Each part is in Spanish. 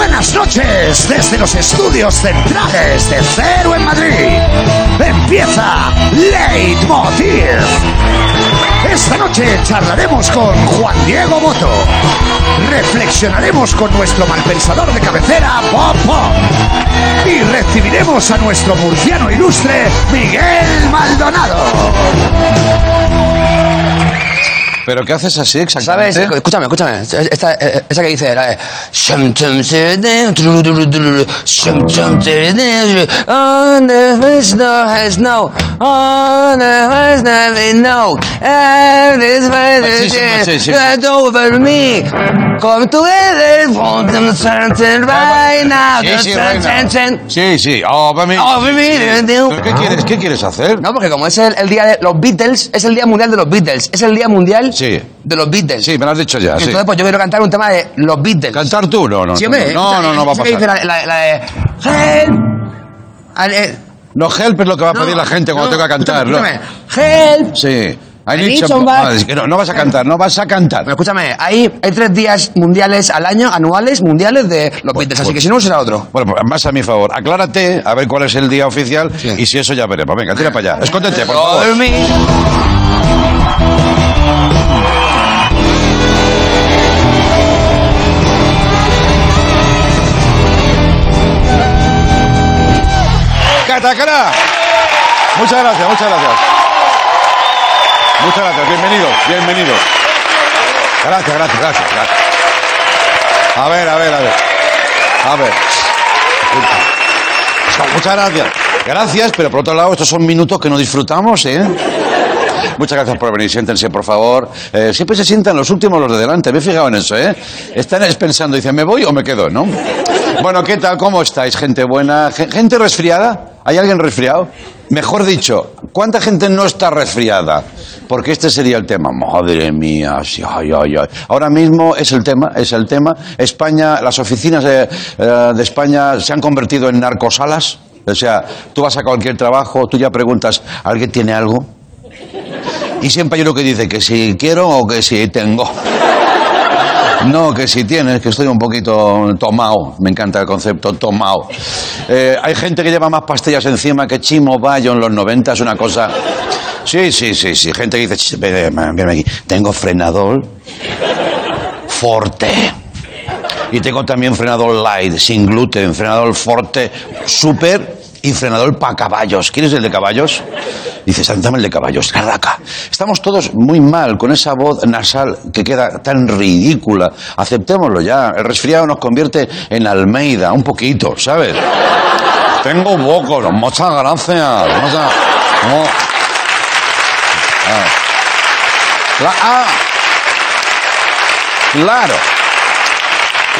buenas noches desde los estudios centrales de Cero en Madrid. Empieza Leitmotiv. Esta noche charlaremos con Juan Diego Boto. Reflexionaremos con nuestro malpensador de cabecera, Pop Pop. Y recibiremos a nuestro murciano ilustre, Miguel Maldonado. ¿Pero qué haces así exactamente? ¿Sabes? Escúchame, escúchame. Esta, eh, esa que dice la de... On the face no has no. On the face never no. And this Sí, sí, sí, sí. face over me. Come together for them something right now. Sí, sí, reina. Sí, sí. Oh, para mí. Over me. ¿Pero qué quieres, qué quieres hacer? No, porque como es el, el día de los Beatles, es el día mundial de los Beatles. Es el día mundial Sí. de los Beatles. Sí, me lo has dicho ya. sí. Entonces, pues yo quiero cantar un tema de los Beatles. ¿Cantar tú? No, no. No, no, no va a que dice pasar. La, la- la de. Help. No, help es lo que va a pedir la gente cuando no, tenga que cantar. ¿no? Help. Sí. Ah, no, no vas a cantar, no vas a cantar. Pero escúchame, hay, hay tres días mundiales al año, anuales, mundiales de los Beatles, así pues- que si no será otro. Bueno, pues más a mi favor. Aclárate a ver cuál es el día oficial Sí. y si eso ya veremos. Venga, tira para allá. Escóndete, por favor. Muchas gracias, muchas gracias. Muchas gracias, bienvenidos, bienvenidos. Gracias, gracias, gracias, gracias. A ver, a ver, a ver. A ver. Muchas gracias. Gracias, pero por otro lado, estos son minutos que no disfrutamos, ¿eh? Muchas gracias por venir. Siéntense, por favor. Eh, siempre se sientan los últimos los de delante. Me he fijado en eso, ¿eh? Están pensando, dicen, ¿me voy o me quedo, no? Bueno, ¿qué tal? ¿Cómo estáis? Gente buena. Gen- ¿Gente resfriada? ¿Hay alguien resfriado? Mejor dicho, ¿cuánta gente no está resfriada? Porque este sería el tema. Madre mía, sí, ay, ay, ay. Ahora mismo es el tema, es el tema. España, las oficinas de, eh, de España se han convertido en narcosalas. O sea, tú vas a cualquier trabajo, tú ya preguntas, ¿alguien tiene algo? Y siempre hay uno que dice que si quiero o que si tengo. No, que si tienes, que estoy un poquito tomado. Me encanta el concepto tomado. Eh, hay gente que lleva más pastillas encima que Chimo Bayo en los 90, es una cosa. Sí, sí, sí, sí. Gente que dice, "Ch, ven, ven, ven aquí. Tengo frenador forte. Y tengo también frenador light, sin gluten, frenador forte, super y frenador para caballos. ¿Quieres el de caballos? Dices, dame el de caballos, caraca. Estamos todos muy mal con esa voz nasal que queda tan ridícula. Aceptémoslo ya. El resfriado nos convierte en Almeida, un poquito, ¿sabes? Tengo poco, muchas gracias. muchas- no. Ah. La- ah. Claro.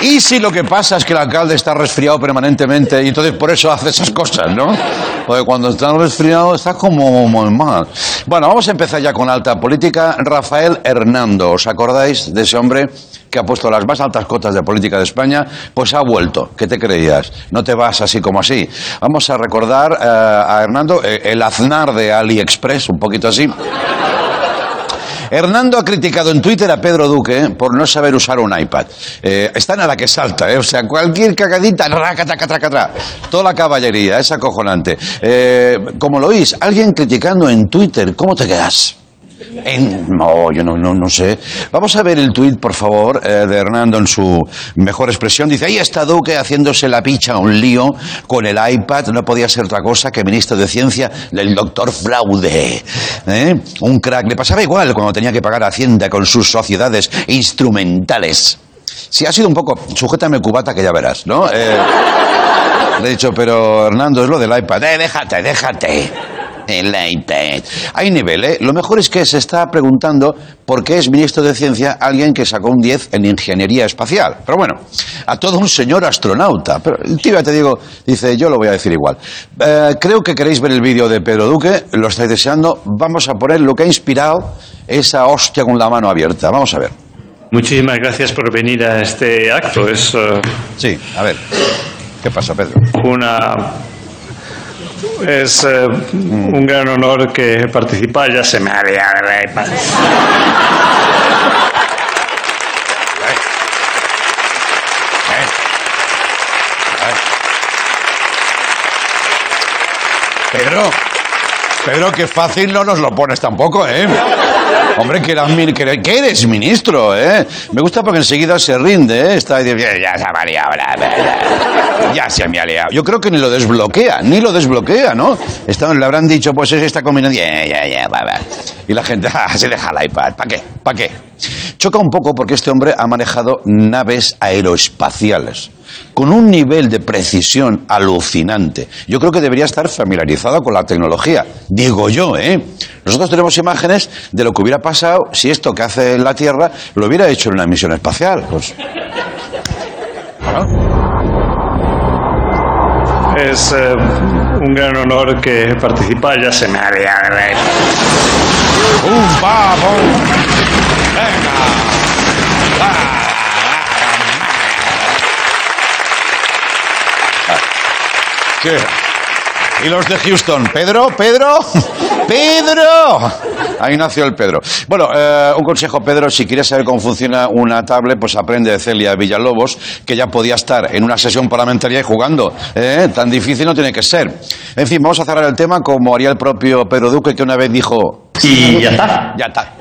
Y si lo que pasa es que el alcalde está resfriado permanentemente y entonces por eso hace esas cosas, ¿no? Porque cuando está resfriado está como muy mal. Bueno, vamos a empezar ya con alta política. Rafael Hernando, ¿os acordáis de ese hombre que ha puesto las más altas cotas de política de España? Pues ha vuelto. ¿Qué te creías? No te vas así como así. Vamos a recordar eh, a Hernando, eh, el aznar de AliExpress, un poquito así. Hernando ha criticado en Twitter a Pedro Duque por no saber usar un iPad. Eh, están a la que salta, ¿eh? o sea, cualquier cagadita, raca, toda la caballería, es acojonante. Eh, como lo oís, alguien criticando en Twitter, ¿cómo te quedas? No, yo no, no, no sé. Vamos a ver el tuit, por favor, eh, de Hernando en su mejor expresión. Dice, ahí está Duque haciéndose la picha un lío con el iPad. No podía ser otra cosa que ministro de Ciencia del doctor Fraude. ¿Eh? Un crack. Le pasaba igual cuando tenía que pagar Hacienda con sus sociedades instrumentales. Sí, ha sido un poco, sujétame cubata que ya verás, ¿no? Eh, le he dicho, pero Hernando, es lo del iPad. Eh, déjate, déjate. Hay nivel, ¿eh? Lo mejor es que se está preguntando por qué es ministro de Ciencia alguien que sacó un 10 en ingeniería espacial. Pero bueno, a todo un señor astronauta. Pero el tío, ya te digo, dice, yo lo voy a decir igual. Eh, creo que queréis ver el vídeo de Pedro Duque, lo estáis deseando. Vamos a poner lo que ha inspirado esa hostia con la mano abierta. Vamos a ver. Muchísimas gracias por venir a este acto. Es eh, Sí, a ver. ¿Qué pasa, Pedro? una es eh, un gran honor que participar. Ya se me había... Pedro, Pedro, que fácil no nos lo pones tampoco, ¿eh? Hombre, que, eres- ministro, ¿eh? Me gusta porque enseguida se rinde, ¿eh? Está ahí, ya se me ha liado, bla, bla". ya se me ha liado. Yo creo que ni lo desbloquea, ni lo desbloquea, ¿no? Está- le habrán dicho, pues es esta combinación, ya, ya, ya, va, va. Y la gente, ah, se deja el iPad, ¿para qué? ¿Para qué? Choca un poco porque este hombre ha manejado naves aeroespaciales con un nivel de precisión alucinante. Yo creo que debería estar familiarizado con la tecnología. Digo yo, ¿eh? Nosotros tenemos imágenes de lo que hubiera pasado si esto que hace la Tierra lo hubiera hecho en una misión espacial. Pues, Es eh, un gran honor que participar. Ya se me ha liado. la- ¿Qué? Y los de Houston, Pedro, Pedro, Pedro. Ahí nació el Pedro. Bueno, eh, un consejo, Pedro, si quieres saber cómo funciona una tablet, pues aprende de Celia Villalobos, que ya podía estar en una sesión parlamentaria y jugando. ¿eh? Tan difícil no tiene que ser. En fin, vamos a cerrar el tema como haría el propio Pedro Duque, que una vez dijo... Y ya está. Ya está.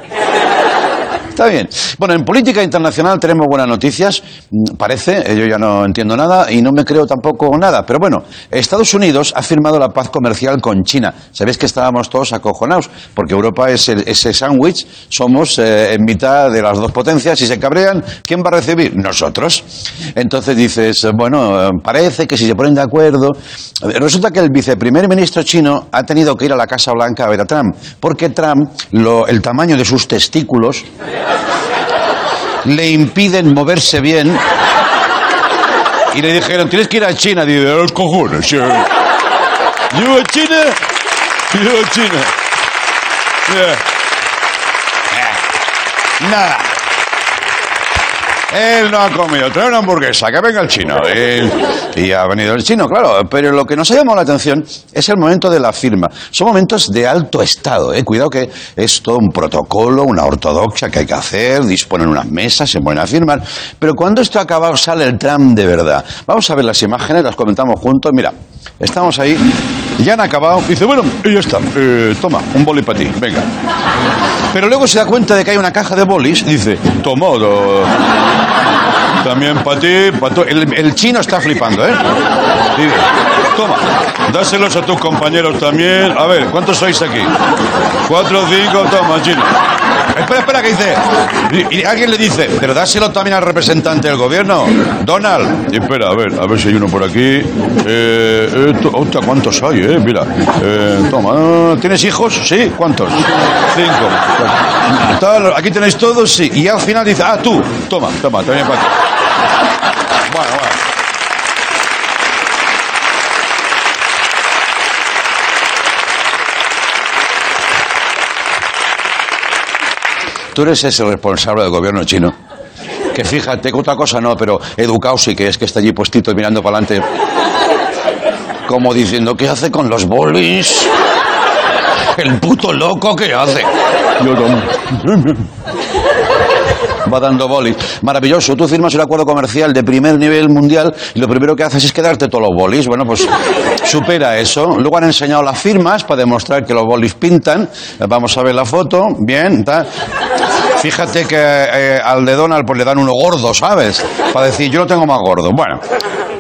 Está bien. Bueno, en política internacional tenemos buenas noticias. Mm, Parece, eh, yo ya no entiendo nada y no me creo tampoco nada. Pero bueno, Estados Unidos ha firmado la paz comercial con China. Sabéis que estábamos todos acojonados, porque Europa es el- ese sándwich, somos eh, en mitad de las dos potencias. Si se cabrean, ¿quién va a recibir? Nosotros. Entonces dices, bueno, eh, parece que si se ponen de acuerdo. Resulta que el viceprimer ministro chino ha tenido que ir a la Casa Blanca a ver a Trump, porque Trump, el tamaño de sus testículos le impiden moverse bien. Y le dijeron, tienes que ir a China. Dice, los cojones. Yo a China. Yo a China. Eh, Nada. Él no ha comido, trae una hamburguesa, que venga el chino. Y ha venido el chino, claro. Pero lo que nos ha llamado la atención es el momento de la firma. Son momentos de alto estado, ¿eh? Cuidado que es todo un protocolo, una ortodoxia que hay que hacer, disponen unas mesas, se ponen a firmar. Pero cuando esto ha acabado, sale el tram de verdad. Vamos a ver las imágenes, las comentamos juntos. Mira, estamos ahí, ya han acabado. Dice, bueno, y ya está. Eh, toma, un boli para ti, venga. Pero luego se da cuenta de que hay una caja de bolis y dice, toma, do- también para ti, para tu... El, chino está flipando, ¿eh? Toma, dáselos a tus compañeros también. A ver, ¿cuántos sois aquí? Cuatro, cinco, toma, chino. Espera, espera, que dice. Y, alguien le dice, pero dáselo también al representante del gobierno, Donald. Espera, a ver, a ver si hay uno por aquí. Eh, hostia, ¿cuántos hay, eh? Mira. Eh, toma, ¿tienes hijos? Sí, ¿cuántos? Cinco. Aquí tenéis todos, sí. Y al final dice, ah, tú, toma, toma, también para ti. Bueno, bueno. Tú eres ese responsable del gobierno chino. Que fíjate, que otra cosa no, pero educado sí que es que está allí puestito mirando para adelante. Como diciendo, ¿qué hace con los bolis? El puto loco que hace. Yo no. Va dando bolis. Maravilloso. Tú firmas un acuerdo comercial de primer nivel mundial y lo primero que haces es quedarte todos los bolis. Bueno, pues supera eso. Luego han enseñado las firmas para demostrar que los bolis pintan. Vamos a ver la foto. Bien, tal. Fíjate que eh, al de Donald pues le dan uno gordo, ¿sabes? Para decir, yo lo tengo más gordo. Bueno,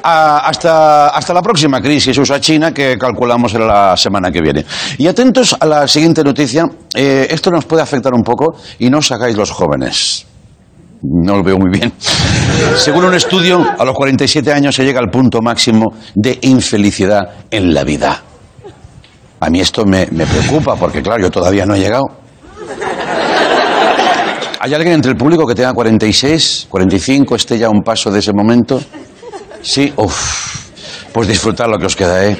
a- hasta, hasta la próxima crisis USA China que calculamos en la semana que viene. Y atentos a la siguiente noticia. Eh, esto nos puede afectar un poco y no os hagáis los jóvenes. No lo veo muy bien. Según un estudio, a los 47 años se llega al punto máximo de infelicidad en la vida. A mí esto me, me preocupa porque, claro, yo todavía no he llegado. ¿Hay alguien entre el público que tenga 46, 45, esté ya a un paso de ese momento? Sí, uff. Pues disfrutar lo que os queda, ¿eh?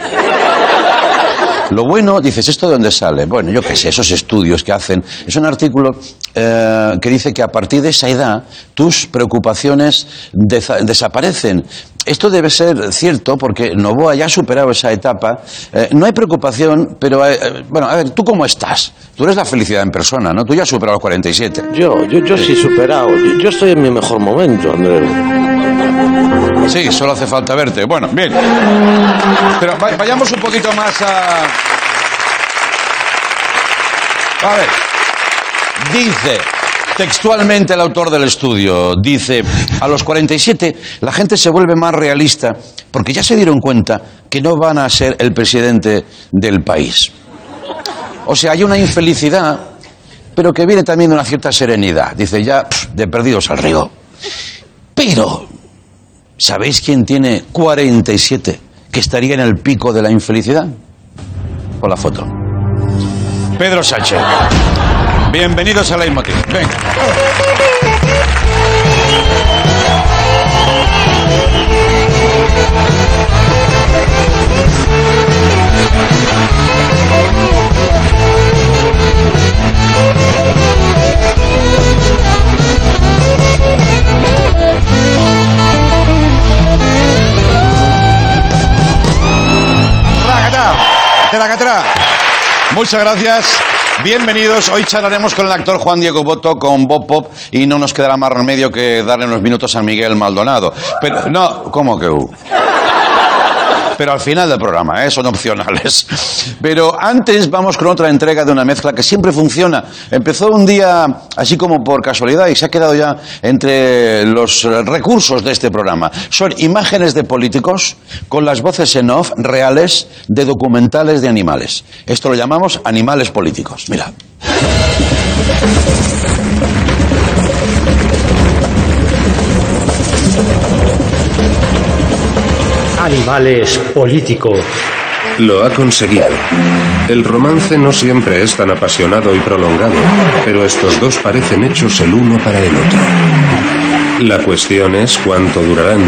Lo bueno, dices, ¿esto de dónde sale? Bueno, yo qué sé, esos estudios que hacen. Es un artículo eh, que dice que a partir de esa edad tus preocupaciones desaparecen. Esto debe ser cierto porque Novoa ya ha superado esa etapa. Eh, no hay preocupación, pero, eh, bueno, a ver, ¿tú cómo estás? Tú eres la felicidad en persona, ¿no? Tú ya has superado los 47. Yo, yo, yo sí he superado. Yo, yo estoy en mi mejor momento, Andrés. Sí, solo hace falta verte. Bueno, bien. Pero va- vayamos un poquito más a... A ver. Dice, textualmente el autor del estudio, dice, a los 47 la gente se vuelve más realista porque ya se dieron cuenta que no van a ser el presidente del país. O sea, hay una infelicidad, pero que viene también de una cierta serenidad. Dice, ya, de perdidos al río. Pero, ¿sabéis quién tiene 47 que estaría en el pico de la infelicidad? Con la foto. Pedro Sánchez. Bienvenidos a Leitmotiv. Venga. Teracatá. Muchas gracias. Bienvenidos. Hoy charlaremos con el actor Juan Diego Boto, con Bob Pop, y no nos quedará más remedio que darle unos minutos a Miguel Maldonado. Pero, no, ¿cómo que? uh? Pero al final del programa, ¿eh? son opcionales. Pero antes vamos con otra entrega de una mezcla que siempre funciona. Empezó un día así como por casualidad y se ha quedado ya entre los recursos de este programa. Son imágenes de políticos con las voces en off reales de documentales de animales. Esto lo llamamos animales políticos. Mira. Animales político. Lo ha conseguido. El romance no siempre es tan apasionado y prolongado, pero estos dos parecen hechos el uno para el otro. La cuestión es cuánto durarán.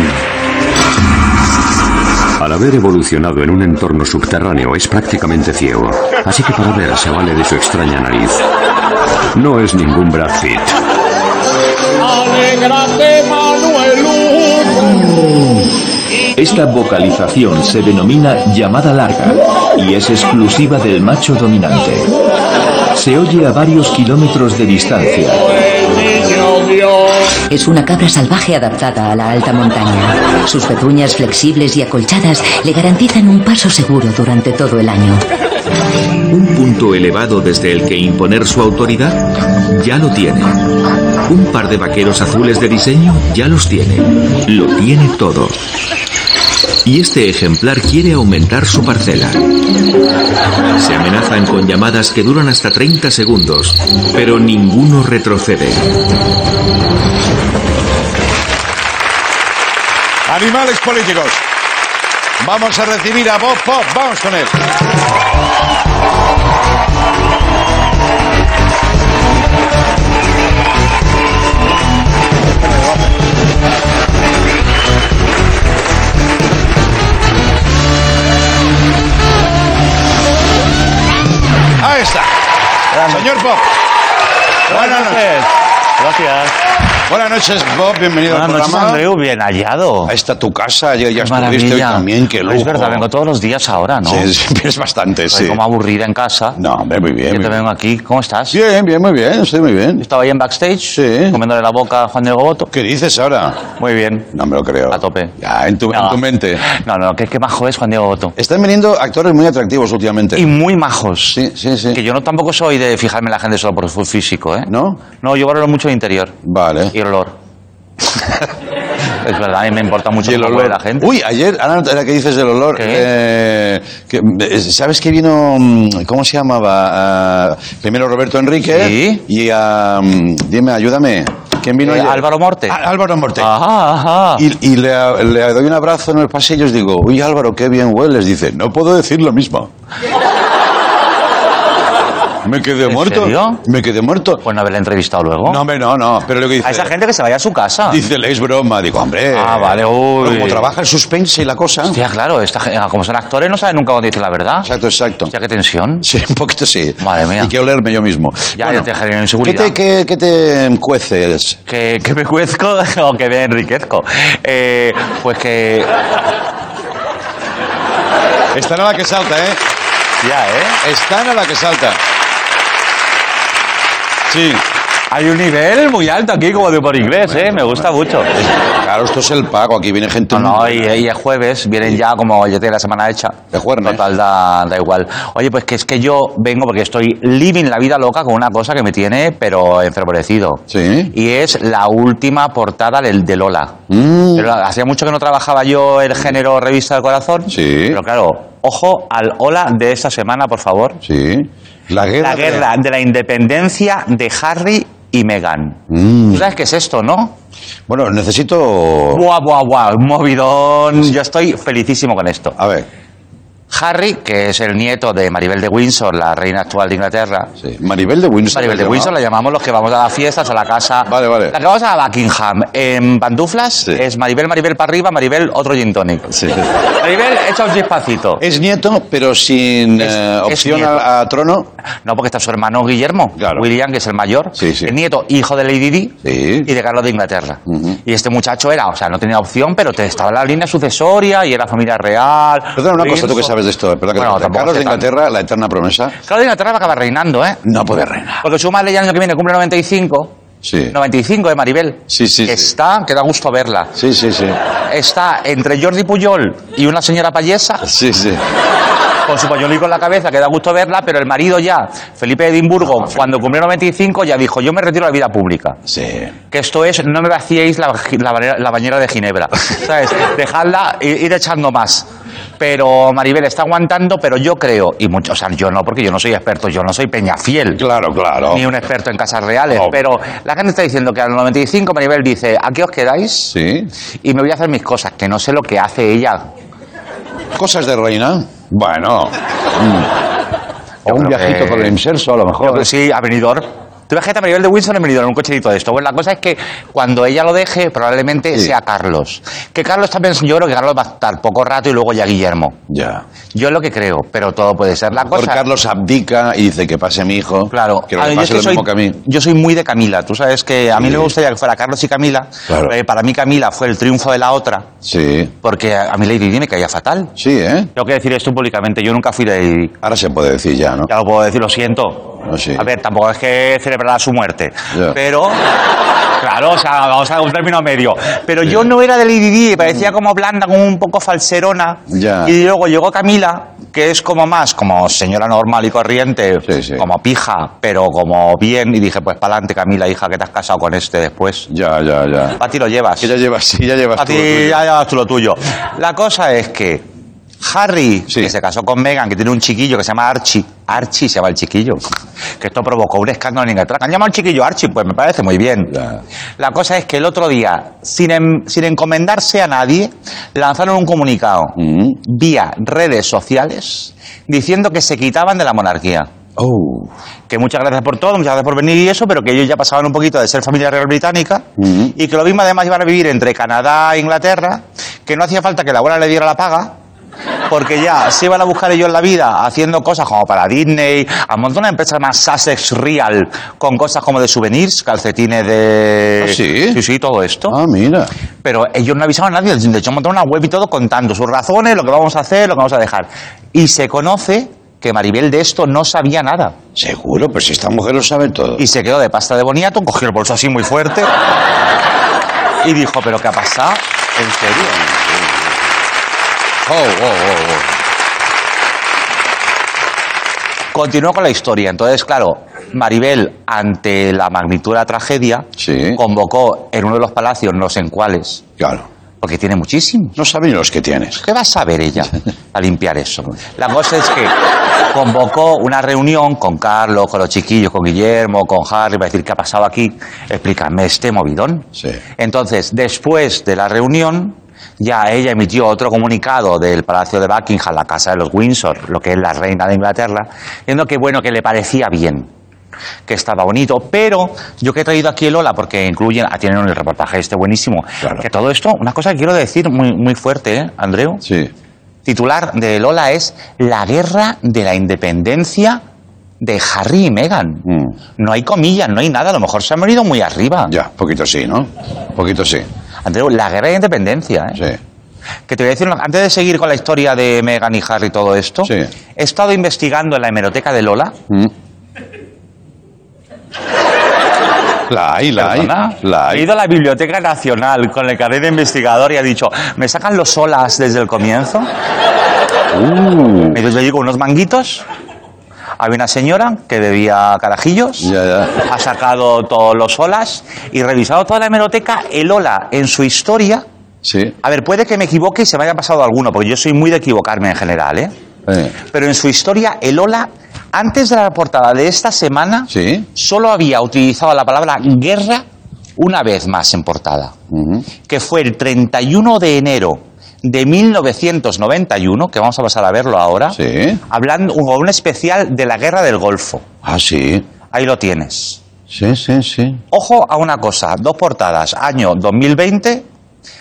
Al haber evolucionado en un entorno subterráneo es prácticamente ciego, así que para ver se vale de su extraña nariz. No es ningún Brad Pitt. Esta vocalización se denomina llamada larga y es exclusiva del macho dominante. Se oye a varios kilómetros de distancia. Es una cabra salvaje adaptada a la alta montaña. Sus pezuñas flexibles y acolchadas le garantizan un paso seguro durante todo el año. Un punto elevado desde el que imponer su autoridad ya lo tiene. Un par de vaqueros azules de diseño ya los tiene. Lo tiene todo. Y este ejemplar quiere aumentar su parcela. Se amenazan con llamadas que duran hasta 30 segundos, pero ninguno retrocede. Animales políticos. Vamos a recibir a Bob Pop. Vamos con él. Señor Bob. Buenas noches. Gracias. Buenas noches, Bob. Bienvenido Buenas al noches, programa. Andreu. Bien hallado. Ahí está tu casa. Ya, ya Qué estuviste hoy maravilla. también. Qué lujo. Es verdad, vengo todos los días ahora, ¿no? Sí, sí, vienes bastante, Estoy sí. como aburrida en casa. No, hombre, muy bien. Yo muy te bien. vengo aquí. ¿Cómo estás? Bien, bien, muy bien. Estoy muy bien. Estaba ahí en backstage, Sí. comiéndole la boca a Juan Diego Boto. ¿Qué dices ahora? Muy bien. No me lo creo. A tope. Ya, en tu, en No. tu mente. No, no, que, que majo es Juan Diego Boto. Están viniendo actores muy atractivos últimamente. Y muy majos. Sí, sí, sí. Que yo no tampoco soy de fijarme en la gente solo por su físico, ¿eh? ¿No? No, yo valoro mucho el interior Vale. y olor. es verdad, a mí me importa mucho Y el olor. huele la gente. Uy, ayer, ahora ahora que dices del olor, ¿Qué? eh, que, eh, ¿sabes que vino, mm, cómo se llamaba? Ah, primero Roberto Enrique Sí. y a, mm, dime, ayúdame, ¿quién vino Eh, ayer? Álvaro Morte. Ah, Álvaro Morte. Ajá, ajá. Y, y le, le doy un abrazo en el pasillo y digo, uy Álvaro, qué bien hueles. Dice, no puedo decir lo mismo. Me quedé ¿En muerto. serio? Me quedé muerto. Pues no haberle entrevistado luego. No, hombre, no, no. Pero lo que dice. a esa gente que se vaya a su casa. Dice, es broma. Digo, hombre. Ah, vale, uy. Como trabaja el suspense y la cosa. Hostia, claro, esta, gen- como son actores no saben nunca cuando dicen la verdad. Exacto, exacto. Hostia, qué tensión. Sí, un poquito sí. Madre mía. Y que olerme yo mismo. Ya, ya te genera ¿qué inseguridad. te, qué, qué te cueces? Que, que me cuezco o que me enriquezco. Eh, pues que... Están a la que salta, ¿eh? Ya, ¿eh? Están a la que salta. Sí. Hay un nivel muy alto aquí, como de por inglés, ¿eh? Me gusta mucho. Claro, esto es el pago. Aquí viene gente. No, no, y, y es jueves, vienen ya como yo tengo la semana hecha. De jueves. Total, da, da igual. Oye, pues que es que yo vengo porque estoy living la vida loca con una cosa que me tiene, pero enfervorecido. Sí. Y es la última portada del, de Lola. Mm. Pero hacía mucho que no trabajaba yo el género revista del corazón. Sí. Pero claro, ojo al Hola de esta semana, por favor. Sí. La guerra. La guerra de la independencia de Harry y Meghan. Mm. ¿Tú sabes qué es esto, no? Bueno, necesito. Buah, buah, buah, un movidón. Yo estoy felicísimo con esto. A ver. Harry, que es el nieto de Maribel de Windsor, la reina actual de Inglaterra. Sí. Maribel de Windsor. Maribel de ¿se Windsor la llamamos los que vamos a las fiestas a la casa. Vale, vale. La que vamos a Buckingham en pantuflas Sí. es Maribel, Maribel para arriba, Maribel otro gin tonic. Sí. Maribel, echa un chispacito. Es nieto, pero sin Es- eh, opción a, a trono. No, porque está su hermano Guillermo, Claro. William, que es el mayor. Sí, sí. El nieto, hijo de Lady Di y de Carlos de Inglaterra. Y este muchacho era, o sea, no tenía opción, pero te estaba en la línea sucesoria y era familia real. Perdona una cosa, tú que sabes de esto. Que Bueno, te- tampoco Carlos de tanto. Inglaterra, la eterna promesa, Carlos de Inglaterra va a acabar reinando, ¿eh? no puede reinar. Porque su madre ya el año que viene cumple 95. Sí. 95 de Maribel. Sí, sí, sí. Está, que da gusto verla. Sí, sí, sí. Está entre Jordi Puyol y una señora payesa, Sí, sí. con su pañuelico en la cabeza, que da gusto verla, pero el marido ya, Felipe de Edimburgo, cuando cumplió 95, ya dijo, yo me retiro de la vida pública. Sí. Que esto es, no me vaciéis la, la, bañera- la bañera de Ginebra. ¿Sabes? Dejadla e ir echando más. Pero Maribel está aguantando, pero yo creo, y mucho, o sea, yo no, porque yo no soy experto, yo no soy peñafiel. Claro, claro. Ni un experto en casas reales, No. pero la gente está diciendo que al 95 Maribel dice, ¿a qué os quedáis? Sí. Y me voy a hacer mis cosas, que no sé lo que hace ella. Cosas de reina. Bueno. Mm. O un viajito que- por el inserso, a lo Yo mejor. que sí, a Benidorm. Tú imagínate a Maribel de Windsor en Benidorm, en un cocherito de esto. Bueno, la cosa es que cuando ella lo deje, probablemente Sí. sea Carlos. Que Carlos también, yo creo que Carlos va a estar poco rato y luego ya Guillermo. Ya. Yo es lo que creo, pero todo puede ser. La cosa... Carlos abdica y dice que pase mi hijo. Claro, Que A yo, pase lo soy, mismo que a mí. yo soy muy de Camila. Tú sabes que a mí Sí. me gustaría que fuera Carlos y Camila. Claro. pero para mí Camila fue el triunfo de la otra, Sí. porque a mí Lady Di me caía fatal. Sí, ¿eh? Tengo que decir esto públicamente, yo nunca fui de Lady Di. Ahora se puede decir ya, ¿no? Ya lo puedo decir, lo siento. Ah, sí. A ver, tampoco es que celebrara su muerte. Pero, claro, o sea, vamos a un término medio. Pero yo no era de Lady Di, me parecía como blanda, como un poco falserona. Y luego llegó Camila, que es como más, como señora normal y corriente, Sí, sí. como pija, pero como bien. Y dije, pues para adelante, Camila, hija, que te has casado con este después. Ya, ya, ya. A ti lo llevas. Que ya llevas, sí, ya llevas A ti ya llevas tú lo tuyo. La cosa es que Harry, Sí. que se casó con Meghan, que tiene un chiquillo que se llama Archie. Archie se llama el chiquillo. Que esto provocó un escándalo en Inglaterra. ¿Han llamado al chiquillo Archie? Pues me parece muy bien. La cosa es que el otro día, sin, sin encomendarse a nadie, lanzaron un comunicado Mm. vía redes sociales diciendo que se quitaban de la monarquía. Oh. Que muchas gracias por todo, muchas gracias por venir y eso, pero que ellos ya pasaban un poquito de ser familia real británica Ujú. y que lo mismo además iban a vivir entre Canadá e Inglaterra, que no hacía falta que la abuela le diera la paga, porque ya se iban a buscar ellos la vida haciendo cosas como para Disney, a un montón de empresas más Sussex Real, con cosas como de souvenirs, calcetines de... ¿Ah, sí? Sí, sí, todo esto. Ah, mira. Pero ellos no avisaban a nadie, de hecho montaron una web y todo contando sus razones, lo que vamos a hacer, lo que vamos a dejar. Y se conoce que Maribel de esto no sabía nada. Seguro, pero si esta mujer lo sabe todo. Y se quedó de pasta de boniato, cogió el bolso así muy fuerte y dijo, ¿pero qué ha pasado? ¿En serio? Oh, oh, oh, oh. Continuó con la historia. Entonces, claro, Maribel, ante la magnitud de la tragedia, Sí. convocó en uno de los palacios, no sé en cuáles, Claro. porque tiene muchísimos. No saben los que tienes. ¿Qué va a saber ella a limpiar eso? La cosa es que convocó una reunión con Carlos, con los chiquillos, con Guillermo, con Harry, para decir qué ha pasado aquí, explícame este movidón. Sí. Entonces, después de la reunión, ya ella emitió otro comunicado del Palacio de Buckingham, la casa de los Windsor, lo que es la reina de Inglaterra, diciendo que bueno, que le parecía bien que estaba bonito, pero yo que he traído aquí el Ola, porque incluyen, ah, tienen el reportaje este buenísimo, Claro. que todo esto, una cosa que quiero decir muy, muy fuerte, ¿eh, Andreu? Sí. Titular de Lola es La guerra de la independencia de Harry y Meghan. Mm. No hay comillas, no hay nada, a lo mejor se han venido muy arriba. Ya, poquito sí, ¿no? Poquito sí. Andreu, la guerra de independencia, ¿eh? Sí. Que te voy a decir, una- antes de seguir con la historia de Meghan y Harry y todo esto, Sí. he estado investigando en la hemeroteca de Lola Mm. La hay, la hay. Perdona. La He hay. ido a la Biblioteca Nacional con el carnet de investigador y ha dicho, ¿me sacan los solas desde el comienzo? Uh, Entonces yo digo, unos manguitos. Había una señora que bebía carajillos, ya, ya. ha sacado todos los olas y revisado toda la hemeroteca, el ola en su historia. Sí. A ver, puede que me equivoque y se me haya pasado alguno, porque yo soy muy de equivocarme en general, ¿eh? Eh, Pero en su historia, el ola, antes de la portada de esta semana, Sí. solo había utilizado la palabra guerra una vez más en portada, que fue el 31 de enero de 1991, que vamos a pasar a verlo ahora, Sí. hablando con un especial de la guerra del Golfo. Ah, sí. Ahí lo tienes. Sí, sí, sí. Ojo a una cosa, dos portadas, año 2020,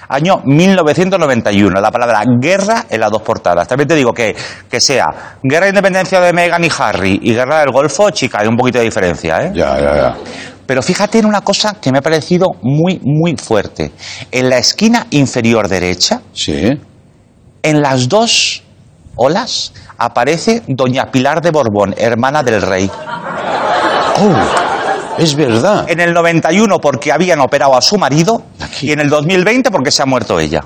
año 1991, la palabra guerra en las dos portadas. También te digo que, que sea guerra de independencia de Meghan y Harry y guerra del Golfo, chica, hay un poquito de diferencia, ¿eh? Ya, ya, ya. Pero fíjate en una cosa que me ha parecido muy, muy fuerte. En la esquina inferior derecha, Sí. en las dos olas, aparece Doña Pilar de Borbón, hermana del rey. Oh, es verdad. En el 91 porque habían operado a su marido y en el 2020 porque se ha muerto ella.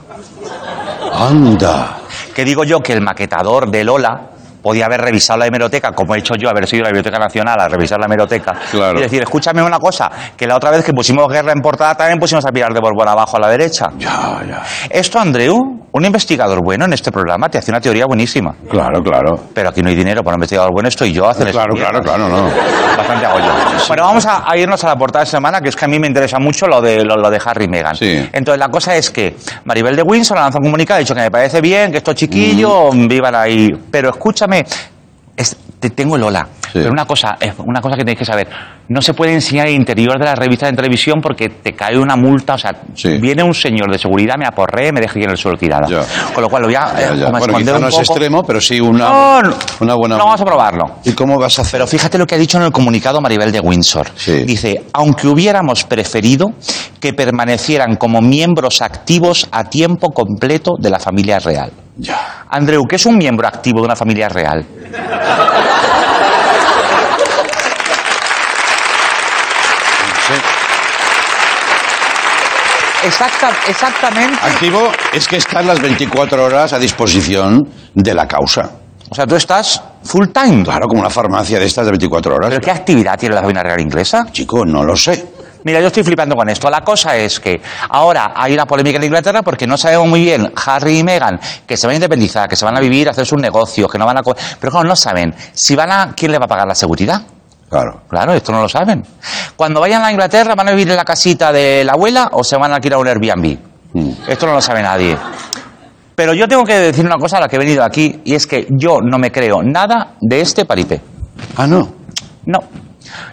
Anda. Que digo yo que el maquetador de Lola podía haber revisado la hemeroteca, como he hecho yo, haber sido la Biblioteca Nacional a revisar la hemeroteca. Claro. Y decir, escúchame una cosa, que la otra vez que pusimos guerra en portada también pusimos a Pilar de Borbón abajo a la derecha. Ya, ya. Esto, Andreu, un investigador bueno en este programa te hace una teoría buenísima. Claro, claro. Pero aquí no hay dinero para un investigador bueno, estoy yo a hacer Claro, esto. claro, claro, no. Bastante hago yo. Bueno, vamos a, a irnos a la portada de semana, que es que a mí me interesa mucho lo de, lo, lo de Harry y Meghan. Sí. Entonces, la cosa es que Maribel de Windsor lanzó un comunicado, ha dicho que me parece bien, que estos chiquillos Mm. vivan ahí. Pero escúchame, es- te tengo. Sí. Pero una cosa, es una cosa que tenéis que saber, no se puede enseñar el interior de las revistas en televisión porque te cae una multa, o sea, Sí. viene un señor de seguridad, me aporré, me aquí en el suelo tirada. Ya. Con lo cual lo voy a, eh, Ya, ya. como Bueno, esconder quizá un no es poco. extremo, pero sí una, No, no. una buena... No, vamos a probarlo. ¿Y cómo vas a hacer? Pero fíjate lo que ha dicho en el comunicado Maribel de Windsor. Sí. Dice, aunque hubiéramos preferido que permanecieran como miembros activos a tiempo completo de la familia real. Ya. Andreu, ¿qué es un miembro activo de una familia real? Sí. Exacta, exactamente. Activo es que están las 24 horas a disposición de la causa. O sea, tú estás full time. Claro, como una farmacia de estas de 24 horas. ¿Pero qué actividad tiene la familia real inglesa? Chico, no lo sé. Mira, yo estoy flipando con esto. La cosa es que ahora hay una polémica en Inglaterra porque no sabemos muy bien Harry y Meghan que se van a independizar, que se van a vivir, a hacer sus negocios, que no van a... Pero claro, no saben si van a... ¿Quién le va a pagar la seguridad? Claro. Claro, esto no lo saben. Cuando vayan a Inglaterra, ¿van a vivir en la casita de la abuela o se van a alquilar un Airbnb? Mm. Esto no lo sabe nadie. Pero yo tengo que decir una cosa a la que he venido aquí y es que yo no me creo nada de este paripé. Ah, no. No.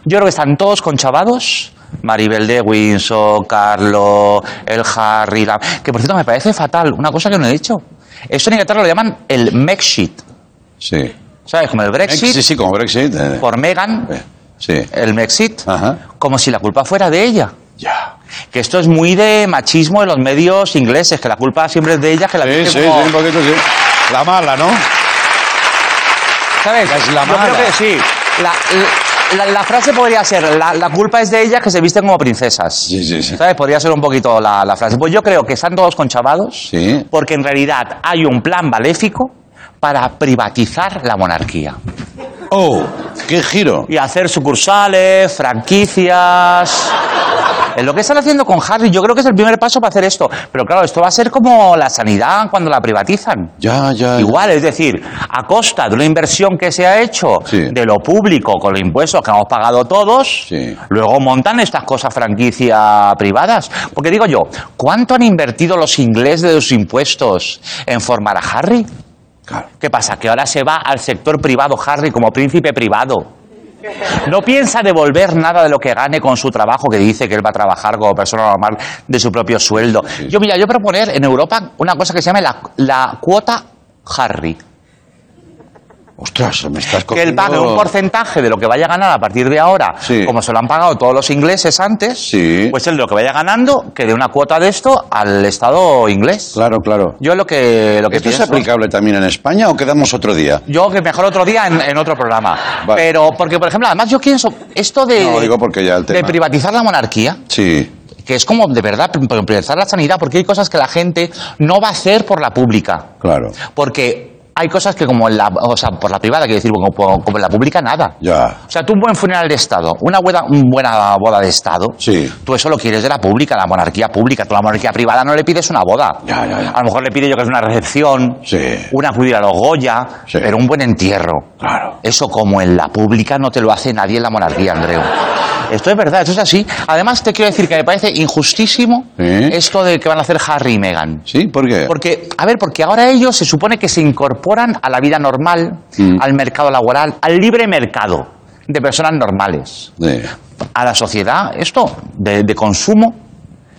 Yo creo que están todos conchavados. Maribel de Windsor, Carlo, el Harry, la- que por cierto me parece fatal, una cosa que no he dicho. Esto en Inglaterra lo llaman el Mexit. Sí. ¿Sabes? Como el Brexit Sí, sí, como Brexit. eh. por Meghan, Eh, Sí. el Mexit, Ajá. como si la culpa fuera de ella. Ya. Que esto es muy de machismo de los medios ingleses, que la culpa siempre es de ella, que la Sí, sí, como- sí, un poquito sí. La mala, ¿no? ¿Sabes? Es la Yo mala. creo que sí. La, la- la frase podría ser, la, la culpa es de ellas que se visten como princesas. Sí, sí, sí. ¿Sabes? Podría ser un poquito la, la frase. Pues yo creo que están todos conchavados Sí. porque en realidad hay un plan maléfico para privatizar la monarquía. Oh, qué giro. Y hacer sucursales, franquicias... Es lo que están haciendo con Harry. Yo creo que es el primer paso para hacer esto. Pero claro, esto va a ser como la sanidad cuando la privatizan. Ya, ya. ya. Igual, es decir, a costa de una inversión que se ha hecho Sí. de lo público con los impuestos que hemos pagado todos, Sí. luego montan estas cosas franquicia privadas. Porque digo yo, ¿cuánto han invertido los ingleses de sus impuestos en formar a Harry? Claro. ¿Qué pasa? Que ahora se va al sector privado Harry como príncipe privado. No piensa devolver nada de lo que gane con su trabajo, que dice que él va a trabajar como persona normal de su propio sueldo. Yo, mira, yo proponer en Europa una cosa que se llama la, la cuota Harry. Ostras, me estás que él cogiendo... pague un porcentaje de lo que vaya a ganar a partir de ahora, Sí. como se lo han pagado todos los ingleses antes, Sí. pues él lo que vaya ganando, que dé una cuota de esto al Estado inglés. Claro, claro. Yo lo que, lo que ¿Esto es pienso- aplicable también en España o quedamos otro día? Yo que mejor otro día en, en otro programa. Vale. Pero, porque por ejemplo, además yo pienso, esto de, No, digo porque ya el de tema. privatizar la monarquía, Sí, que es como de verdad pri- privatizar la sanidad, porque hay cosas que la gente no va a hacer por la pública. claro. Porque hay cosas que como en la, o sea, por la privada, quiero decir, como, como en la pública, nada. Ya. O sea, tú un buen funeral de Estado, una buena, una buena boda de Estado, Sí. tú eso lo quieres de la pública, la monarquía pública. Tú a la monarquía privada no le pides una boda. Ya, ya, ya. A lo mejor le pide yo que es una recepción, Sí. una acudir a los Goya, Sí. pero un buen entierro. Claro. Eso como en la pública no te lo hace nadie en la monarquía, Andreu. Esto es verdad, esto es así. Además, te quiero decir que me parece injustísimo esto de que van a hacer Harry y Meghan. ¿Sí? ¿Por qué? Porque, a ver, porque ahora ellos se supone que se incorporan a la vida normal, Mm. al mercado laboral, al libre mercado de personas normales, Sí. a la sociedad, esto de, de consumo,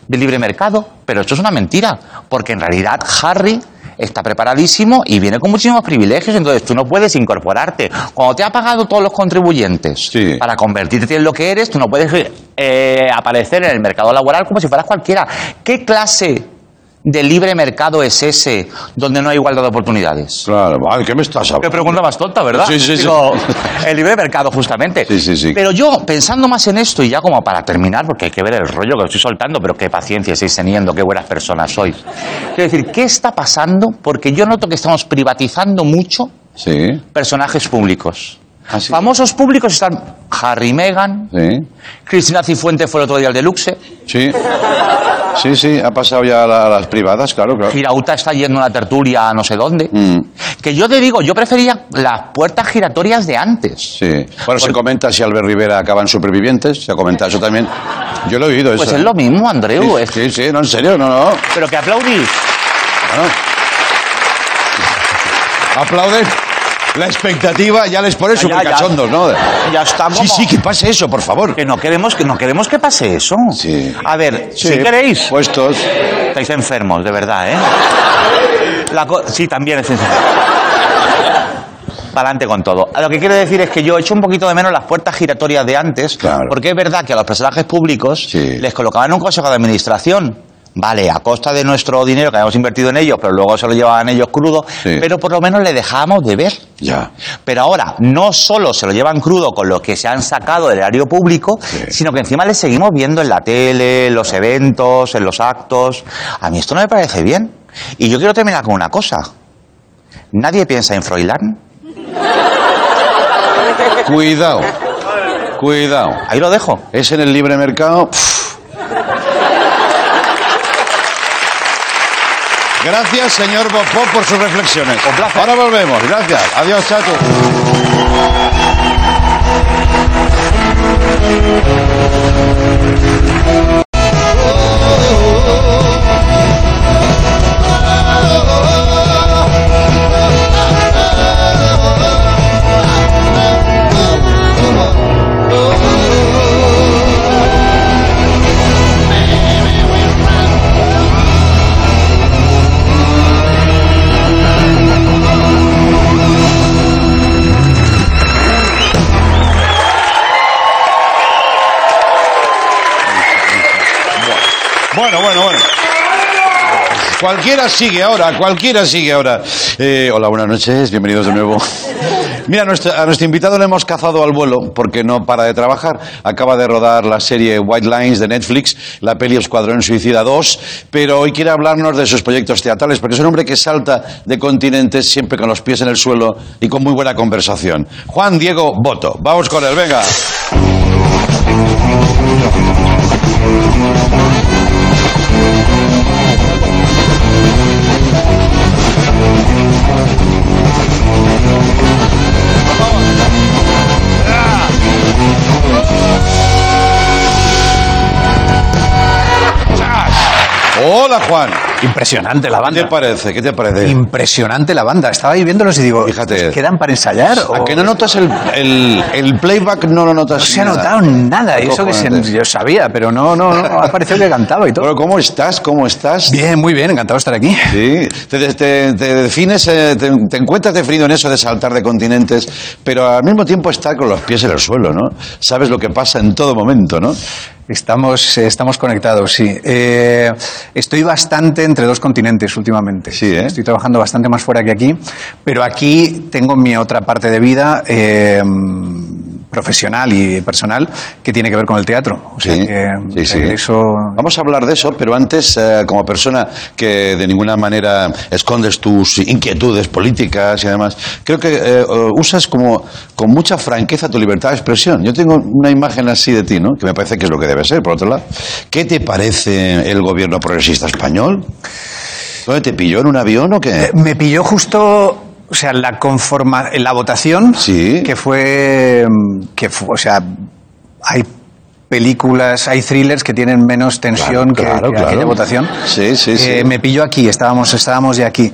de libre mercado, pero esto es una mentira, porque en realidad Harry está preparadísimo y viene con muchísimos privilegios, entonces tú no puedes incorporarte. Cuando te ha pagado todos los contribuyentes Sí. para convertirte en lo que eres, tú no puedes eh, aparecer en el mercado laboral como si fueras cualquiera. ¿Qué clase de libre mercado es ese donde no hay igualdad de oportunidades? Claro. Ay, ¿Qué me estás Qué hablando? pregunta más tonta, ¿verdad? Sí, sí, el libre mercado, justamente. Sí, sí, sí. Pero yo, pensando más en esto, y ya como para terminar, porque hay que ver el rollo que estoy soltando, pero qué paciencia estáis teniendo, qué buenas personas sois. Quiero decir, ¿qué está pasando? Porque yo noto que estamos privatizando mucho Sí. personajes públicos. Ah, sí. Famosos públicos están Harry Meghan, Sí. Cristina Cifuentes fue el otro día al Deluxe, Sí. Sí, sí, ha pasado ya a, la- a las privadas, claro, claro. Girauta está yendo a una tertulia a no sé dónde. Mm, Que yo te digo, yo prefería las puertas giratorias de antes. sí. Bueno, se comenta si Albert Rivera acaban supervivientes, se ha comentado eso también. Yo lo he oído Pues eso. es lo mismo, Andreu. Sí, es- sí, sí, no, en serio, no, no. Pero que aplaudís. Bueno. Aplauden. La expectativa ya les Ya, súper ya. cachondos, ¿no? Ya está como... Sí, sí, que pase eso, por favor. Que no queremos que, no queremos que pase eso. Sí. A ver, Sí, si queréis... Puestos. Estáis enfermos, de verdad, ¿eh? La co- sí, también es. Para adelante con todo. Lo que quiero decir es que yo echo un poquito de menos las puertas giratorias de antes, Claro. porque es verdad que a los personajes públicos Sí. les colocaban un consejo de administración. Vale, a costa de nuestro dinero que habíamos invertido en ellos, pero luego se lo llevaban ellos crudo, Sí. pero por lo menos le dejábamos de ver. Ya. Pero ahora no solo se lo llevan crudo con lo que se han sacado del erario público, sino que encima le seguimos viendo en la tele, en los eventos, en los actos. A mí esto no me parece bien. Y yo quiero terminar con una cosa. ¿Nadie piensa en Froilán? Cuidado. Cuidado. Ahí lo dejo. Es en el libre mercado. Pff. Gracias, señor Bopó, por sus reflexiones. Un placer. Ahora volvemos. Gracias. Adiós, chato. Cualquiera sigue ahora, cualquiera sigue ahora. Eh, hola, buenas noches, bienvenidos de nuevo. Mira, a nuestro, invitado le hemos cazado al vuelo porque no para de trabajar. Acaba de rodar la serie White Lines de Netflix, la peli Escuadrón Suicida 2, pero hoy quiere hablarnos de sus proyectos teatrales porque es un hombre que salta de continentes siempre con los pies en el suelo y con muy buena conversación. Juan Diego Boto, vamos con él, venga. Hola, Juan. Impresionante la ¿Qué banda. te parece? ¿Qué te parece? Impresionante la banda. Estaba ahí viéndolos y digo, Fíjate. ¿pues ¿quedan para ensayar? ¿A o- que no notas el, el, el playback? No lo notas No se ha notado nada. Y eso que se- yo sabía, pero no, no, no. Ha parecido que cantaba y todo. Bueno, ¿cómo estás? ¿Cómo estás? Bien, muy bien. Encantado de estar aquí. Sí, te, te- te defines, eh, te, te encuentras definido en eso de saltar de continentes, pero al mismo tiempo estar con los pies en el suelo, ¿no? Sabes lo que pasa en todo momento, ¿no? Estamos, eh, estamos conectados, sí. Eh, estoy bastante entre dos continentes últimamente. Sí, ¿eh? Estoy trabajando bastante más fuera que aquí, pero aquí tengo mi otra parte de vida eh, profesional y personal que tiene que ver con el teatro. O sea Sí, que, sí, sí. eh, Eso, Vamos a hablar de eso, pero antes, eh, como persona que de ninguna manera escondes tus inquietudes políticas y demás, creo que eh, usas como con mucha franqueza tu libertad de expresión. Yo tengo una imagen así de ti, ¿no? Que me parece que es lo que debe ser, por otro lado. ¿Qué te parece el gobierno progresista español? ¿Dónde te pilló? ¿En un avión o qué? me pilló justo... O sea, la conforma, la votación, Sí. que fue, mm, que fue, o sea, hay películas, hay thrillers que tienen menos tensión que- claro, que, claro. aquella votación. Sí, sí, Eh, sí. Me pilló aquí, estábamos, estábamos ya aquí.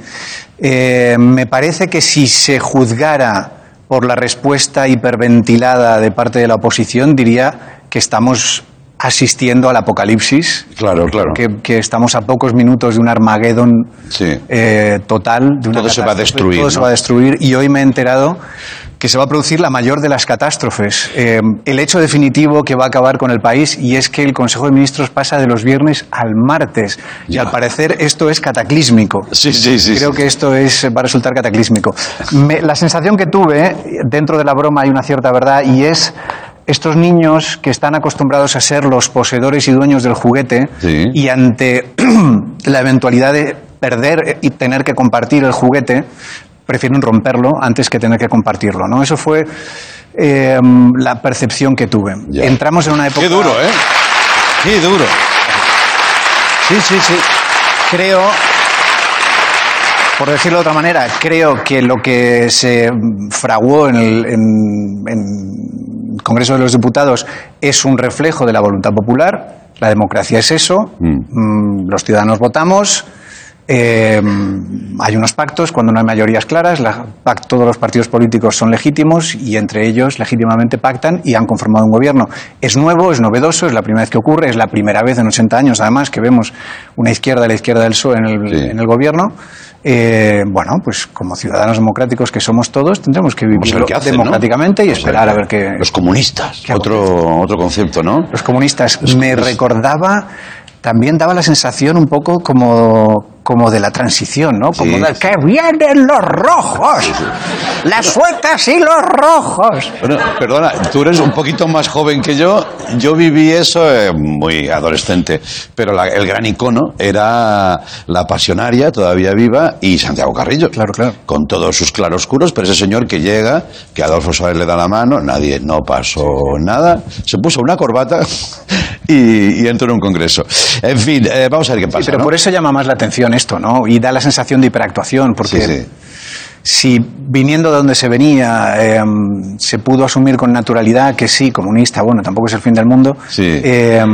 Eh, me parece que si se juzgara por la respuesta hiperventilada de parte de la oposición, diría que estamos asistiendo al apocalipsis. Claro, claro. Que, que estamos a pocos minutos de un Armagedón Sí. eh, total. De una Todo se va a destruir, Todo se ¿no? va a destruir. Y hoy me he enterado que se va a producir la mayor de las catástrofes. Eh, el hecho definitivo que va a acabar con el país y es que el Consejo de Ministros pasa de los viernes al martes. Y Ya. al parecer esto es cataclísmico. Sí, sí, sí. Creo sí. que esto es, va a resultar cataclísmico. Me- la sensación que tuve, dentro de la broma hay una cierta verdad, y es estos niños que están acostumbrados a ser los poseedores y dueños del juguete, Sí. y ante la eventualidad de perder y tener que compartir el juguete, prefieren romperlo antes que tener que compartirlo. ¿no? Eso fue eh, la percepción que tuve. Ya. Entramos en una época... Qué duro, ¿eh? Qué duro. Sí, sí, sí. creo, por decirlo de otra manera, creo que lo que se fraguó en el, en- Congreso de los Diputados es un reflejo de la voluntad popular. La democracia es eso. Mm, Los ciudadanos votamos. eh, hay unos pactos cuando no hay mayorías claras. la- todos los partidos políticos son legítimos y entre ellos legítimamente pactan y han conformado un gobierno. Es nuevo, es novedoso, es la primera vez que ocurre, es la primera vez en 80 años además que vemos una izquierda a la izquierda del PSOE en el, Sí. en el gobierno. Eh, bueno, pues como ciudadanos democráticos que somos todos, tendremos que hacen, ¿no? democráticamente y esperar a ver qué... Los comunistas. qué Otro, otro concepto, ¿no? Los comunistas. Los me comunistas. recordaba, también daba la sensación un poco como, como de la transición, ¿no? Como Sí, de que vienen los rojos, las suecas y los rojos. Bueno, perdona, tú eres un poquito más joven que yo. Yo viví eso eh, muy adolescente, pero la- el gran icono era la pasionaria, todavía viva, y Santiago Carrillo. Claro, claro. Con todos sus claroscuros, pero ese señor que llega, que Adolfo Suárez le da la mano, nadie, no pasó nada, se puso una corbata y, y entró en un congreso. En fin, eh, vamos a ver qué pasa. Pero ¿no? por eso llama más la atención esto, ¿no? Y da la sensación de hiperactuación, porque Sí, sí. si viniendo de donde se venía eh, se pudo asumir con naturalidad que sí, comunista, bueno, tampoco es el fin del mundo, Sí. eh,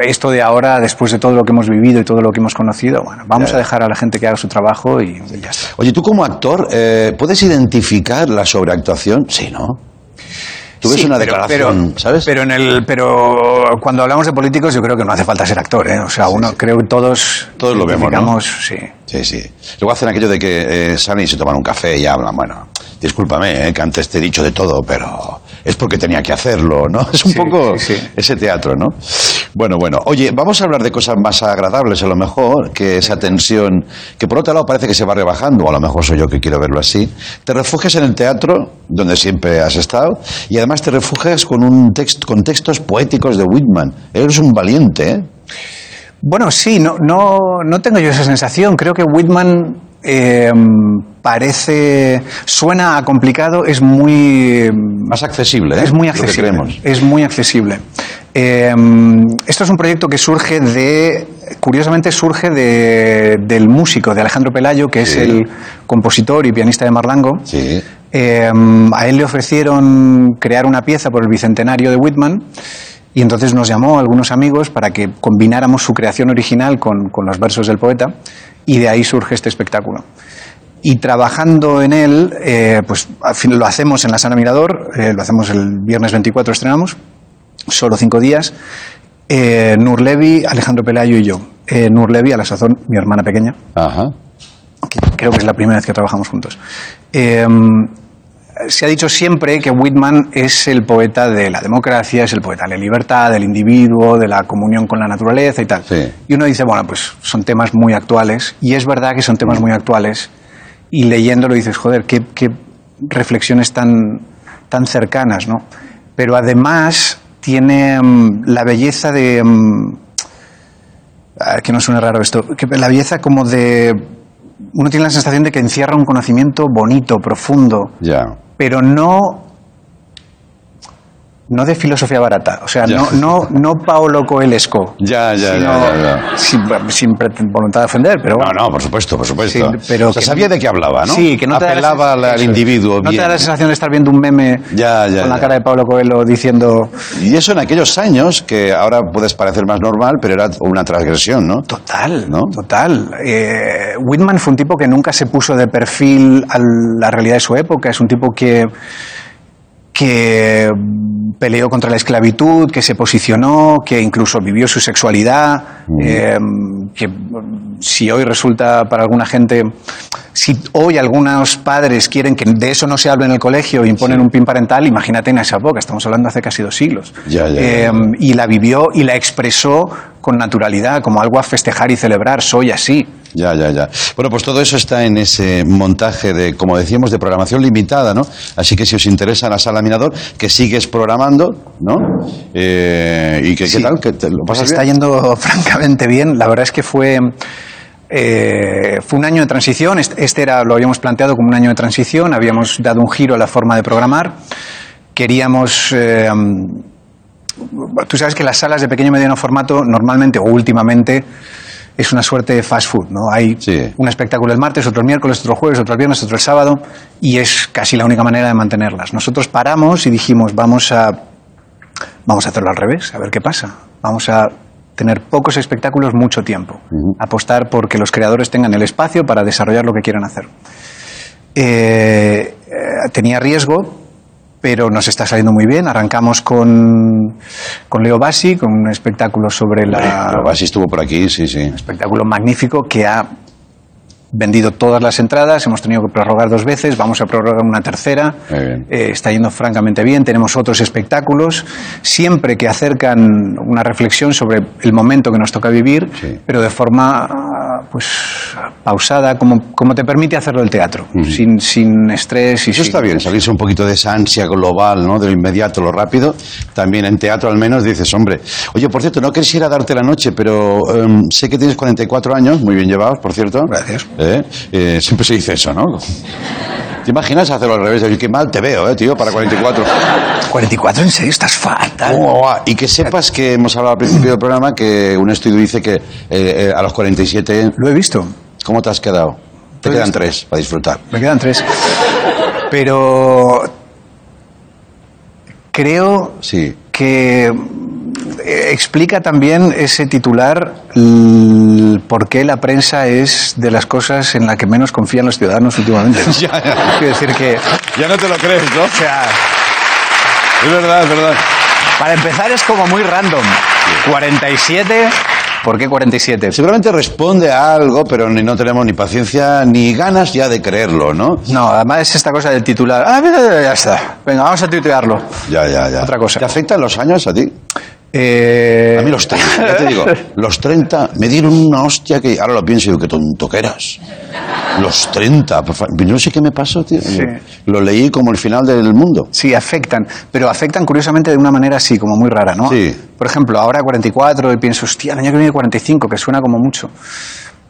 esto de ahora, después de todo lo que hemos vivido y todo lo que hemos conocido, bueno, vamos a dejar a la gente que haga su trabajo y ya está. Oye, tú como actor, eh, ¿puedes identificar la sobreactuación? Sí, ¿no? Tú ves Sí, una declaración, pero, ¿sabes? Pero, en el, pero cuando hablamos de políticos yo creo que no hace falta ser actor, ¿eh? O sea, uno creo que todos... Todos lo vemos, ¿no? sí. Sí, sí. Luego hacen aquello de que eh, salen y se toman un café y hablan. Bueno, discúlpame, eh, que antes te he dicho de todo, pero es porque tenía que hacerlo, ¿no? Es un Sí, poco sí, sí. ese teatro, ¿no? Bueno, bueno. Oye, vamos a hablar de cosas más agradables a lo mejor, que esa tensión, que por otro lado parece que se va rebajando, o a lo mejor soy yo que quiero verlo así. Te refugias en el teatro, donde siempre has estado, y además te refugias con, un text, con textos poéticos de Whitman. Eres un valiente, ¿eh? Bueno, sí, no, no, no tengo yo esa sensación. Creo que Whitman eh, parece, suena a complicado, es muy, Más accesible, ¿eh? es muy accesible. Es muy accesible. Eh, esto es un proyecto que surge de, curiosamente surge de, del músico, de Alejandro Pelayo, que es Sí. el compositor y pianista de Marlango. Sí. Eh, a él le ofrecieron crear una pieza por el bicentenario de Whitman Y entonces nos llamó a algunos amigos para que combináramos su creación original con, con los versos del poeta y de ahí surge este espectáculo. Y trabajando en él, eh, pues al fin lo hacemos en la Sala Mirador, eh, lo hacemos el viernes 24, estrenamos, solo cinco días. Eh, Nur Levi, Alejandro Pelayo y yo. Eh, Nur Levi, a la sazón, mi hermana pequeña. Ajá. que creo que es la primera vez que trabajamos juntos. Se ha dicho siempre que Whitman es el poeta de la democracia, es el poeta de la libertad, del individuo, de la comunión con la naturaleza y tal. Y uno dice, bueno, pues son temas muy actuales, y es verdad que son temas muy actuales, y leyéndolo dices, joder, qué, qué reflexiones tan, tan cercanas, ¿no? Pero además tiene mm, la belleza de... mm, ah, que no suene raro esto, que la belleza como de... Uno tiene la sensación de que encierra un conocimiento bonito, profundo, Ya. Pero no no de filosofía barata, o sea, Ya. no, no, no Paolo Coelesco, Ya, ya, sino- ya, ya, ya. Sin, sin voluntad de ofender, pero No, no, por supuesto, por supuesto. Sí, pero O sea, que- sabía de qué hablaba, ¿no? Sí, que no te da la Apelaba al, sensación- al individuo No te da la sensación de estar viendo un meme con la cara de Pablo Coelho diciendo Y eso en aquellos años, que ahora puedes parecer más normal, pero era una transgresión, ¿no? Total, ¿No? total. Eh, Whitman fue un tipo que nunca se puso de perfil a la realidad de su época. Es un tipo que, que peleó contra la esclavitud, que se posicionó, que incluso vivió su sexualidad, eh, que mm, si hoy resulta para alguna gente, si hoy algunos padres quieren que de eso no se hable en el colegio y imponen un pin parental, imagínate en esa época, estamos hablando hace casi dos siglos. Ya, ya, ya. Eh, y la vivió y la expresó con naturalidad, como algo a festejar y celebrar, soy así. Ya, ya, ya. Bueno, pues todo eso está en ese montaje de, como decíamos, de programación limitada, ¿no? Así que si os interesa la sala Mirador, que sigues programando, ¿no? Eh, y que, ¿qué tal? ¿Que te lo Pues pasas está bien? yendo francamente bien. La verdad es que fue, eh, fue un año de transición. Este este era, lo habíamos planteado como un año de transición. Habíamos dado un giro a la forma de programar. Queríamos. eh, tú sabes que las salas de pequeño y mediano formato, normalmente o últimamente, es una suerte de fast food, ¿no? Hay un espectáculo el martes, otro el miércoles, otro el jueves, otro el viernes, otro el sábado, y es casi la única manera de mantenerlas. Nosotros paramos y dijimos, vamos a vamos a hacerlo al revés, a ver qué pasa. Vamos a tener pocos espectáculos mucho tiempo. Apostar por que los creadores tengan el espacio para desarrollar lo que quieran hacer. Eh, eh, tenía riesgo, pero nos está saliendo muy bien. Arrancamos con, con Leo Bassi, con un espectáculo sobre la... Leo Bassi estuvo por aquí, sí, sí. espectáculo magnífico que ha vendido todas las entradas, hemos tenido que prorrogar dos veces, vamos a prorrogar una tercera, Eh, está yendo francamente bien, tenemos otros espectáculos, siempre que acercan una reflexión sobre el momento que nos toca vivir, pero de forma ah, pues pausada, como, como te permite hacerlo el teatro, sin, sin estrés y Eso sin... está bien, salirse un poquito de esa ansia global, ¿no? De lo inmediato, lo rápido. También en teatro al menos dices, hombre, oye, por cierto, no quisiera darte la noche, pero em, sé que tienes 44 años, muy bien llevados, por cierto. Gracias. ¿Eh? Eh, siempre se dice eso, ¿no? ¿Te imaginas hacerlo al revés? Decir, qué mal te veo, ¿eh, tío, para 44. 44, en serio, estás fatal. y que sepas que hemos hablado al principio del programa que un estudio dice que eh, eh, a los 47... Lo he visto. ¿Cómo te has quedado? Te quedan visto. tres para disfrutar. Me quedan tres. Pero creo Sí. que eh, explica también ese titular l- por qué la prensa es de las cosas en las que menos confían los ciudadanos últimamente. ¿no? Ya, ya. Quiero decir que, Ya no te lo crees, ¿no? o sea, Es verdad, es verdad. para empezar es como muy random. 47, ¿por qué 47? Seguramente responde a algo, pero ni, no tenemos ni paciencia ni ganas ya de creerlo, ¿no? No, además es esta cosa del titular. Ah, mira, ya está. Venga, vamos a tuitearlo. Ya, ya, ya. Otra cosa. ¿Te afectan los años a ti? Eh, A mí los 30, ya te digo, los 30 me dieron una hostia que ahora lo pienso y digo, qué tonto que eras. Los 30, por fa- yo no sé qué me pasó, tío. Lo leí como el final del mundo. Sí, afectan, pero afectan curiosamente de una manera así, como muy rara, ¿no? Sí. Por ejemplo, ahora 44 y pienso, hostia, el año que viene 45, que suena como mucho.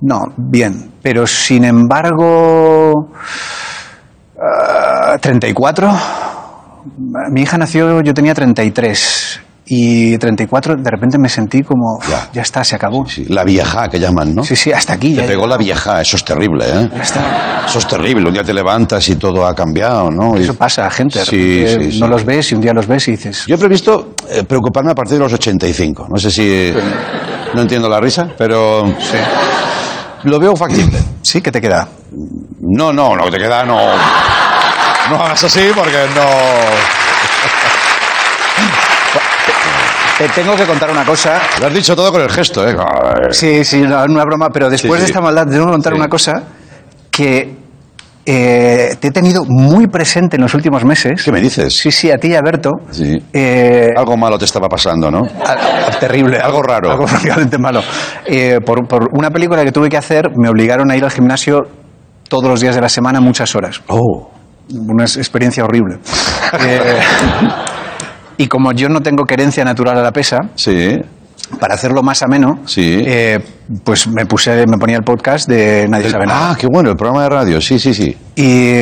No, bien, pero sin embargo, ah, 34, mi hija nació, yo tenía 33 y 34 de repente me sentí como, ya, está, se acabó. Sí, la vieja que llaman, ¿no? Sí, sí, hasta aquí. Te ya pegó la vieja, eso es terrible, ¿eh? Ya está. Eso es terrible. Un día te levantas y todo ha cambiado, ¿no? Y- Eso pasa a gente. Sí, sí, sí. No los ves y un día los ves y dices, Yo he previsto eh, preocuparme a partir de los 85. No sé si. No entiendo la risa, pero. Lo veo factible. ¿sí? ¿Qué te queda? No, no, no te queda, no. No hagas así porque no. Te tengo que contar una cosa. Lo has dicho todo con el gesto, ¿eh? Sí, sí, no, una broma, pero después Sí, de esta maldad, te tengo que contar Sí. una cosa que eh, te he tenido muy presente en los últimos meses. ¿Qué me dices? Sí, sí, a ti y a Berto. Sí. Eh, Algo malo te estaba pasando, ¿no? terrible. Algo raro. Algo francamente malo. Eh, por, por una película que tuve que hacer, me obligaron a ir al gimnasio todos los días de la semana, muchas horas. Oh. Una experiencia horrible. Y como yo no tengo querencia natural a la pesa, Sí. para hacerlo más ameno, Sí. eh, pues me puse, me ponía el podcast de Nadie sabe nada. Ah, qué bueno, el programa de radio, sí, sí, sí. Y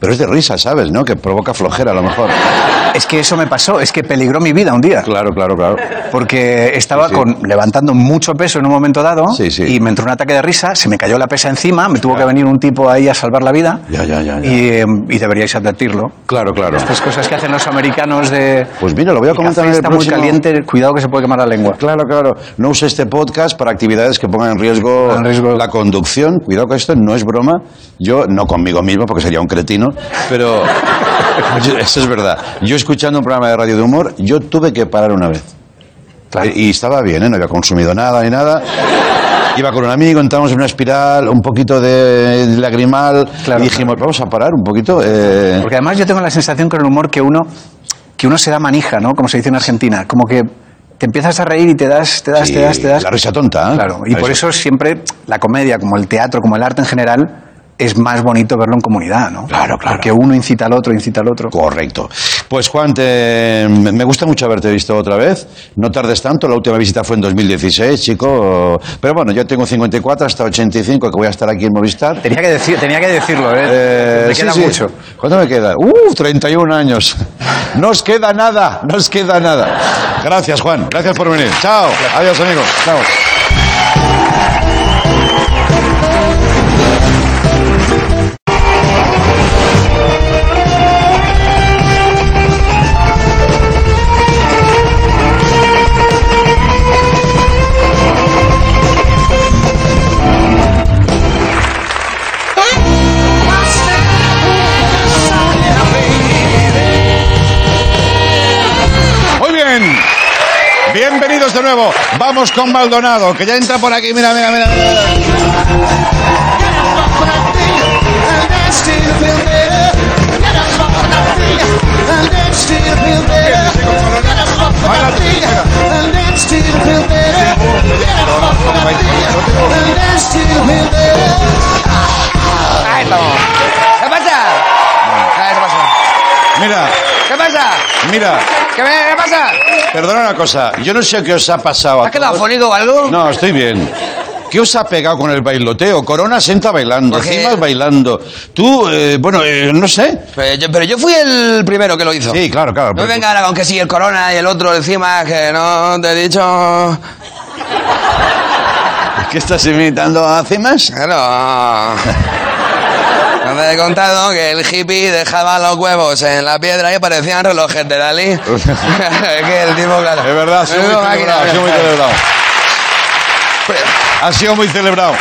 Pero es de risa, ¿sabes? ¿No? Que provoca flojera a lo mejor. es que eso me pasó, es que peligró mi vida un día. Claro, claro, claro. Porque estaba Sí, sí. Con, levantando mucho peso en un momento dado Sí, sí. y me entró un ataque de risa, se me cayó la pesa encima, me tuvo que venir un tipo ahí a salvar la vida Ya, ya, ya. ya. y, y deberíais advertirlo. Claro, claro. Estas cosas que hacen los americanos de... Pues mira, lo voy a "Mi comentar en el está próximo... muy caliente, cuidado que se puede quemar la lengua. Claro, claro. No use este podcast para actividades que pongan en riesgo, En riesgo. la conducción. Cuidado que esto no es broma. Yo, no conmigo mismo, porque sería un cretino, pero eso es verdad. Yo escuchando un programa de radio de humor, yo tuve que parar una vez. Claro. Y estaba bien, ¿eh? no había consumido nada ni nada. Iba con un amigo, entramos en una espiral, un poquito de lagrimal, Claro, y dijimos, vamos a parar un poquito. eh, Porque además yo tengo la sensación con el humor que uno, que uno se da manija, ¿no? Como se dice en Argentina. Como que te empiezas a reír y te das, te das, sí, te das, te das. La risa tonta, ¿eh? Claro, y por eso siempre la comedia, como el teatro, como el arte en general, es más bonito verlo en comunidad, ¿no? Claro, claro. Porque uno incita al otro, incita al otro. Correcto. Pues Juan, te- me gusta mucho haberte visto otra vez. No tardes tanto, la última visita fue en 2016, chico. Pero bueno, yo tengo 54 hasta 85, que voy a estar aquí en Movistar. Tenía que, decir, tenía que decirlo, ¿eh? Eh, Me queda sí. mucho. ¿Cuánto me queda? ¡Uh! 31 años. No os queda nada, no os queda nada. Gracias, Juan. Gracias por venir. Chao. Adiós, amigos. Chao. Nuevo. Vamos con Maldonado, que ya entra por aquí. Mira, mira, mira. mira. ¿Qué pasa? ¿Qué pasa? Mira, ¿Qué pasa? mira. ¿Qué, me- qué pasa? Perdona una cosa. Yo no sé qué os ha pasado. ¿Has quedado todos. fónico o algo? No, estoy bien. ¿Qué os ha pegado con el bailoteo? Corona senta bailando, Porque- Cimas bailando. Tú, eh, bueno, eh, no sé. Pero yo, pero yo fui el primero que lo hizo. Sí, claro, claro. No pero- venga ahora con que sí, el corona y el otro encima, que no te he dicho. ¿Qué estás imitando a Cimas? Claro. No te he contado que el hippie dejaba los huevos en la piedra y parecían relojes de Dalí. es que el tipo, claro. Es verdad, ha sido muy celebrado, ha sido muy celebrado. Ha sido muy celebrado.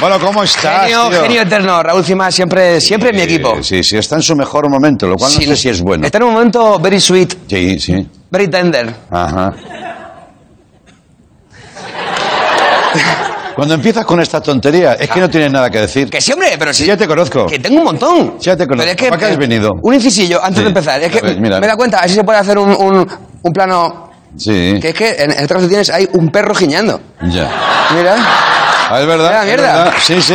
Bueno, ¿cómo estás, Genio, tío? genio eterno, Raúl Cimas, siempre, siempre en mi equipo. Sí, sí, está en su mejor momento, lo cual no Sí. sé si es bueno. Está en un momento very sweet, Sí, sí. very tender. Ajá. Cuando empiezas con esta tontería, es que no tienes nada que decir. Que sí, hombre, pero sí. Ya te conozco. Que tengo un montón. Ya te conozco. Pero es que, ¿Para qué has venido? Un incisillo, antes Sí. de empezar. Es que ver, me da cuenta, así se puede hacer un, un, un plano. Sí. Que es que en este caso tienes ahí un perro giñando. Ya. Mira, Ah, es verdad. Mira, es mierda. verdad. Sí, sí.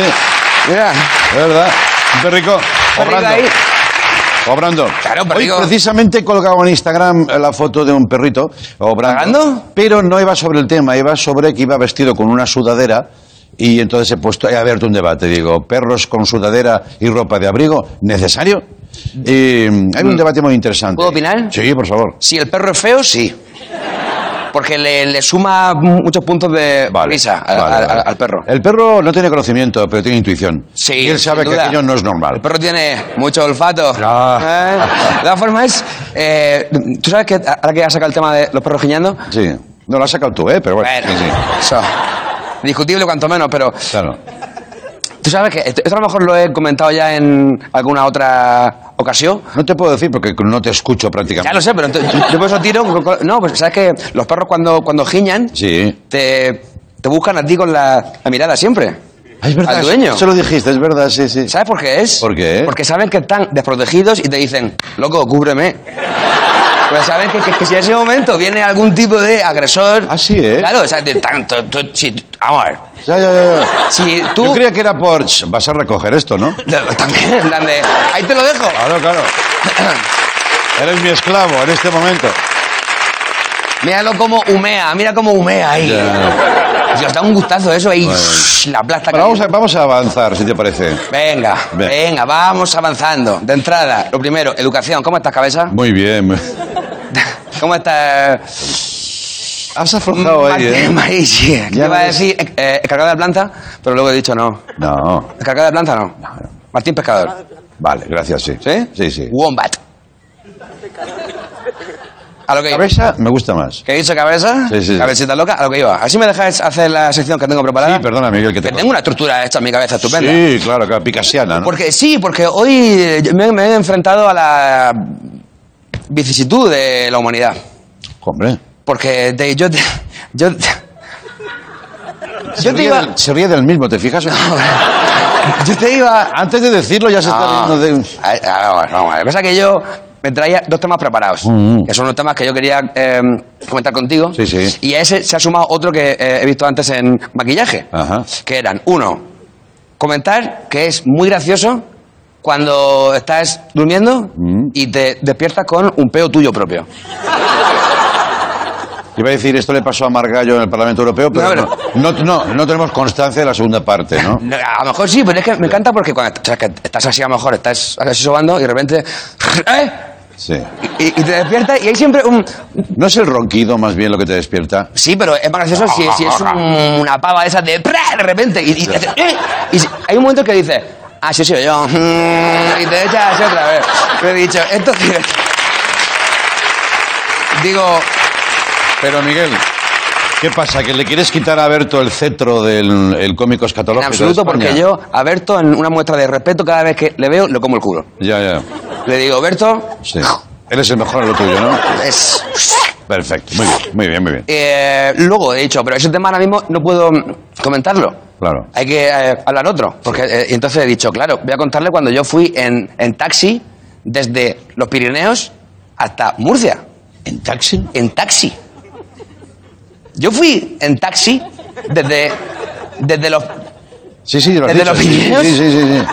mira. Es verdad. Un perrico. Perrico Obrando. ahí. Obrando. Claro, Hoy perrico. precisamente he colgado en Instagram la foto de un perrito obrando. Pero no iba sobre el tema, iba sobre que iba vestido con una sudadera y entonces he puesto, he abierto un debate. Digo, perros con sudadera y ropa de abrigo, ¿necesario? Y mm, hay un debate muy interesante. ¿Puedo opinar? Sí, por favor. Si el perro es feo, sí. Porque le, le suma muchos puntos de risa al, Vale, al- vale. al perro. El perro no tiene conocimiento, pero tiene intuición. Sí, Y él sabe que aquello no es normal. El perro tiene mucho olfato. ¿Eh? De todas formas, eh, ¿tú sabes que ahora que has sacado el tema de los perros giñando? Sí. No lo has sacado tú, ¿eh? Pero bueno. Bueno, sí, sí. eso. Discutible cuanto menos, pero Claro. Tú sabes que esto, esto a lo mejor lo he comentado ya en alguna otra ocasión. No te puedo decir porque no te escucho prácticamente. Ya lo sé, pero yo por eso tiro. No, pues sabes que los perros cuando, cuando giñan Sí. te, te buscan a ti con la, la mirada siempre. Ah, Es verdad, Al dueño. Eso lo dijiste, es verdad, sí, sí. ¿Sabes por qué es? ¿Por qué? Porque saben que están desprotegidos y te dicen, loco, cúbreme. Pues saben que, que- que si en ese momento viene algún tipo de agresor. Así, ¿eh? Claro, o sea, de tanto. tú- si- vamos a ver. Ya, ya, ya. Si tú. Yo creía que era por... "Ch, Vas a recoger esto, ¿no? También, en plan de. Ahí te lo dejo. Claro, claro. Eres mi esclavo en este momento. Míralo como humea, mira cómo humea ahí. Ya. Dios, da un gustazo eso ahí. Bueno. La plasta Bueno, vamos a, vamos a avanzar, si te parece. Venga, Ven. venga, vamos avanzando. De entrada, lo primero, educación. ¿Cómo estás, cabeza? Muy bien. ¿Cómo estás? Has aflojado ahí, ¿eh? Martín, sí. Ya Yo iba a decir eh, cargada de planta, pero luego he dicho no. No. ¿Cargada de planta no? Martín Pescador. Vale, gracias, sí. ¿Sí? Sí, sí. Wombat. A lo que. Cabeza me gusta más. ¿Qué he dicho, cabeza? Sí, sí. Cabecita loca, a lo que iba. Así me dejáis hacer la sección que tengo preparada. Sí, perdona, Miguel, que te... Que tengo una estructura hecha en mi cabeza estupenda. Sí, claro, claro, picasiana, ¿no? Porque sí, porque hoy me, me he enfrentado a la vicisitud de la humanidad. Hombre. Porque yo, te- yo, yo te iba, del, se ríe del mismo, ¿te fijas? yo te iba. Antes de decirlo ya se está riendo de... a ver. Lo que pasa es que yo me traía dos temas preparados, Mm. que son unos temas que yo quería eh, comentar contigo. Sí, sí. Y a ese se ha sumado otro que eh, he visto antes en maquillaje, Ajá. que eran, uno, comentar que es muy gracioso cuando estás durmiendo Mm. y te despiertas con un peo tuyo propio. Iba a decir, esto le pasó a Margallo en el Parlamento Europeo, pero No, no, no, no, no tenemos constancia de la segunda parte, ¿no? No, A lo mejor sí, pero es que me encanta porque cuando o sea, que estás así, a lo mejor estás así sobando y de repente. ¡Eh! Sí. Y, y te despiertas y hay siempre un. ¿No es el ronquido más bien lo que te despierta? Sí, pero es más gracioso si, si es un- una pava de esas de. ¡pra! De repente. Y, y ¡eh! Y si- hay un momento que dices. Ah, sí, sí, yo. mm, Y te echas así otra vez. Pero he dicho, esto sí es- Digo, Pero Miguel, ¿qué pasa? ¿Que le quieres quitar a Berto el cetro del el cómico en escatológico absoluto, de España? porque yo a Berto, en una muestra de respeto, cada vez que le veo, le como el culo. Ya, ya. Le digo, Berto, Sí. Eres el mejor en lo tuyo, ¿no? es. Perfecto. Muy bien, muy bien, muy bien. Eh, luego he dicho, pero ese tema ahora mismo no puedo comentarlo. Claro. Hay que eh, hablar otro. Porque, eh, y entonces he dicho, claro, voy a contarle cuando yo fui en, en taxi desde los Pirineos hasta Murcia. ¿En taxi? En taxi. Yo fui en taxi desde, desde los Sí, sí, lo has ¿Desde dicho, los Pirineos? Sí, sí, sí, sí.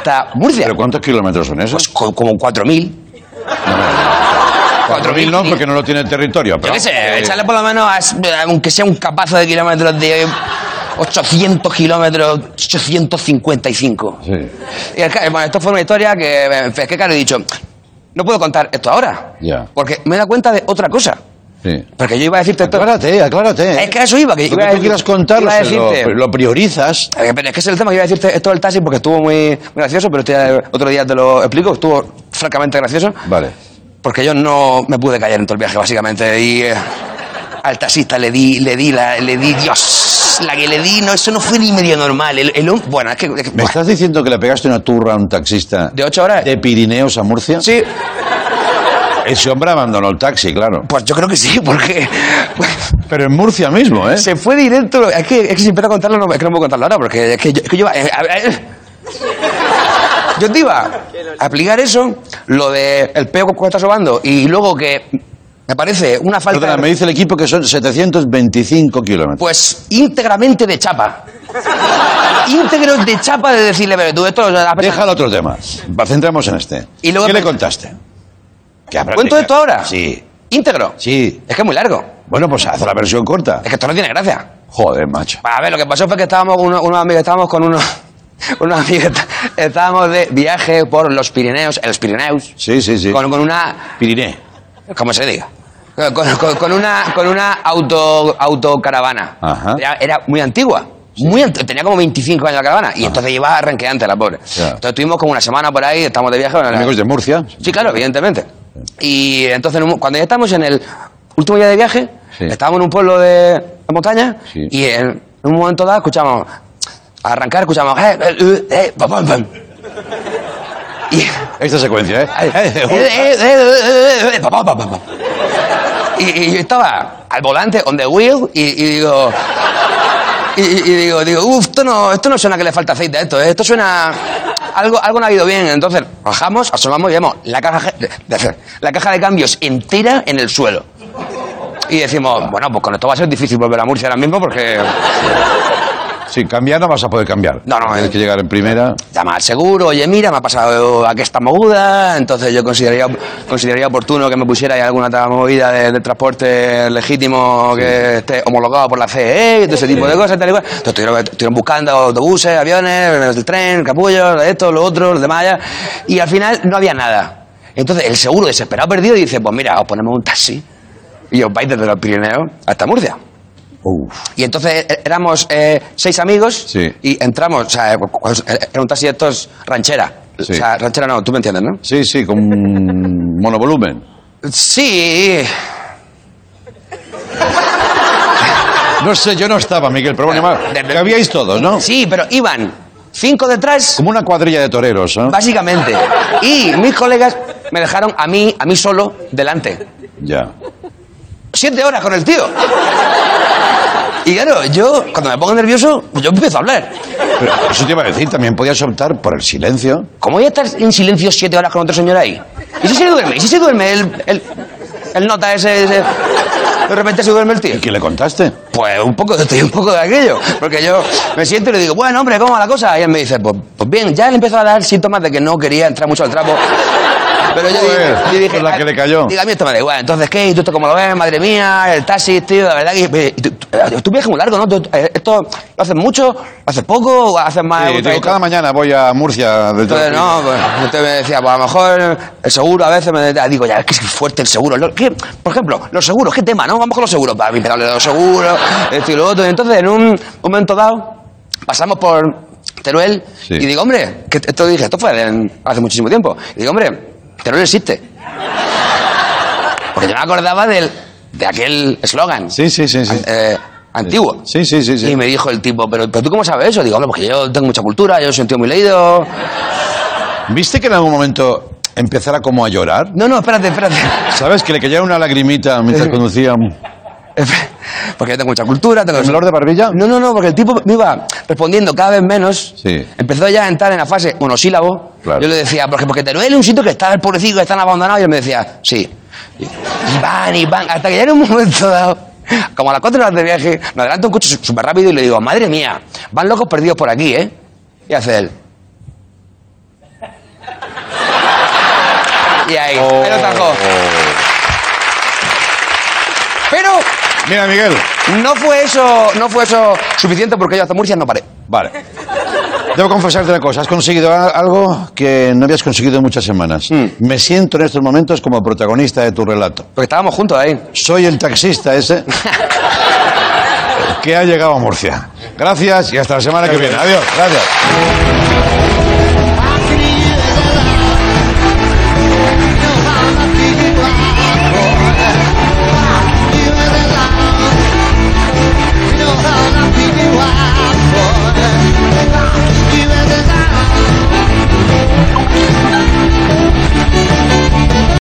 Hasta Murcia. ¿Pero cuántos kilómetros son esos? Pues co- como 4.000. Cuatro mil no, porque no lo tiene el territorio. Yo Pero, qué sé, eh, echarle por lo menos, a- aunque sea un capazo de kilómetros de 800 kilómetros, 855. Sí. Y el ca- bueno, esto fue una historia que, eh, es que claro, he dicho, no puedo contar esto ahora. Ya. Porque me he dado cuenta de otra cosa. Sí. Porque yo iba a decirte. Aclárate, aclárate. Es que a eso iba. Que Lo iba que tú decir- quieras contarlo, iba a se lo, decirte- lo priorizas. Pero es que ese es el tema que iba a decirte esto del taxi porque estuvo muy, gracioso, pero este, otro día te lo explico, estuvo francamente gracioso. Vale. Porque yo no me pude callar en todo el viaje, básicamente. Y eh, al taxista le di, le di, la, le di, Dios, la que le di, no, eso no fue ni medio normal. El, el bueno, es que. es que- ¿Me estás diciendo que le pegaste una turra a un taxista ¿De ocho horas? de Pirineos a Murcia? Sí, Ese hombre abandonó el taxi, claro. pues yo creo que sí, porque. Pero en Murcia mismo, ¿eh? Se fue directo. Es que, es que si empiezo a contarlo, no, es que no puedo contarlo ahora, porque es que yo. es que yo, eh, ver, yo te iba a aplicar eso, lo de el peo que está sobando, y luego que me parece una falta. Perdona, me dice el equipo que son 725 kilómetros. Pues íntegramente de chapa. Íntegros de chapa de decirle, pero tú esto lo has pensado". Deja el otro tema. Centramos en este. Y luego ¿Qué me- le contaste? ¿Que habrá- ¿Cuento esto ahora? Sí. Íntegro. Sí. Es que es muy largo. Bueno, pues haz la versión corta. Es que esto no tiene gracia. Joder, macho. A ver, lo que pasó fue que estábamos con unos, unos amigos, estábamos con unos, unos amigos, estábamos de viaje por los Pirineos, en los Pirineos, Sí, sí, sí. con, con una, Piriné. como se diga, Con, con- con una, con una auto, autocaravana. Ajá. Era, era muy antigua. Muy ant- tenía como 25 años la caravana. Y entonces iba renqueante la pobre. Entonces estuvimos como una semana por ahí, estamos de viaje. Amigos de Murcia. Sí, claro, evidentemente. Y entonces, cuando ya estamos en el último día de viaje, Sí. estábamos en un pueblo de, montaña Sí. y en, un momento dado escuchamos, al arrancar escuchamos, eh, eh, eh, eh, pam, pam, pam. Y, Esta secuencia, ¿eh? eh, eh, eh, eh, eh, eh, y, yo estaba al volante, on the wheel, y, y digo... Y, y- y digo, digo, uff, esto no, esto no suena que le falta aceite a esto, ¿eh? esto suena... Algo, algo no ha ido bien. Entonces, bajamos, asomamos y vemos la caja, la caja de cambios entera en el suelo. Y decimos, bueno, pues con esto va a ser difícil volver a Murcia ahora mismo porque Sí, cambiar no vas a poder cambiar. No, no, Tienes eh. que llegar en primera. llama al seguro, oye, mira, me ha pasado aquí esta movida, entonces yo consideraría, consideraría oportuno que me pusiera ahí alguna otra movida de, de transporte legítimo que esté homologado por la CE y todo ese tipo de cosas, tal y cual. Entonces estuvieron, buscando autobuses, aviones, el tren, capullos, esto, lo otro, lo demás, ya, y al final no había nada. Entonces el seguro desesperado perdido dice, pues mira, os ponemos un taxi y os vais desde los Pirineos hasta Murcia. Y entonces eh, éramos eh, seis amigos Sí. y entramos, o sea, cu- cu- era un taxi de estos ranchera. Sí. O sea, ranchera no, tú me entiendes, ¿no? Sí, sí, con monovolumen. Sí. No sé, yo no estaba, Miguel, pero bueno, que habíais todos, ¿no? Sí, pero iban cinco detrás, Como una cuadrilla de toreros, ¿no? básicamente. Y mis colegas me dejaron a mí, a mí solo, delante. Ya. Siete horas con el tío. Y claro, yo, cuando me pongo nervioso, pues yo empiezo a hablar. Pero eso te iba a decir, también podías optar por el silencio. ¿Cómo voy a estar en silencio siete horas con otro señor ahí? ¿Y si se duerme? ¿Y si se duerme el, el, el nota ese, ese? De repente se duerme el tío. ¿Y qué le contaste? Pues un poco, estoy un poco de aquello. Porque yo me siento y le digo, bueno, hombre, ¿cómo va la cosa? Y él me dice, pues, pues bien, ya le empezó a dar síntomas de que no quería entrar mucho al trapo. Pero yo dije, yo dije, la que le cayó. Diga, a mí esto me da igual. Entonces, ¿qué? ¿Y tú esto cómo lo ves? Madre mía, el taxi, tío, la verdad que... y tú- tú- Es un viaje muy largo, ¿no? Tú- eh, ¿Esto lo haces mucho? ¿Lo haces poco? ¿O haces más? Sí, un digo, trayecto? cada mañana voy a Murcia. del Entonces, no, pues, usted me decía, pues a lo mejor el seguro a veces me decía, digo, ya, es que es fuerte el seguro. Lo- ¿qué? Por ejemplo, los seguros, ¿qué tema, no? Vamos con los seguros, para mí, de los seguros, esto y lo otro. Y entonces, en un momento dado, pasamos por Teruel Sí. y digo, hombre, que esto dije, esto fue en- hace muchísimo tiempo. Y digo, hombre, Teruel existe. Porque yo me acordaba del, de aquel eslogan. Sí, sí, sí, sí. eh, antiguo. Sí, sí, sí, sí. Y me dijo el tipo, ¿pero, pero tú cómo sabes eso? Digo, hombre, porque yo tengo mucha cultura, yo soy un tío muy leído. ¿Viste que en algún momento empezara como a llorar? No, no, espérate, espérate. ¿Sabes? Que le caía una lagrimita mientras conducía. Porque yo tengo mucha cultura, tengo... ¿Temblor de barbilla? No, no, no, porque el tipo me iba respondiendo cada vez menos. Sí. Empezó ya a entrar en la fase monosílabo. Claro. Yo le decía, porque, porque Teruel es un sitio que está el pobrecito, que están abandonados. Y él me decía, sí. Y, van, y van. Hasta que ya en un momento dado, como a las cuatro horas de viaje, me adelanta un coche súper rápido y le digo, madre mía, van locos perdidos por aquí, ¿eh? Y hace él. Y ahí, Oh. ahí lo trajo. Mira, Miguel. no fue eso, no fue eso suficiente porque yo hasta Murcia no paré. Vale. Debo confesarte una cosa. Has conseguido algo que no habías conseguido en muchas semanas. Me siento en estos momentos como protagonista de tu relato. Porque estábamos juntos ahí. Soy el taxista ese que ha llegado a Murcia. Gracias y hasta la semana que viene. Adiós. Gracias.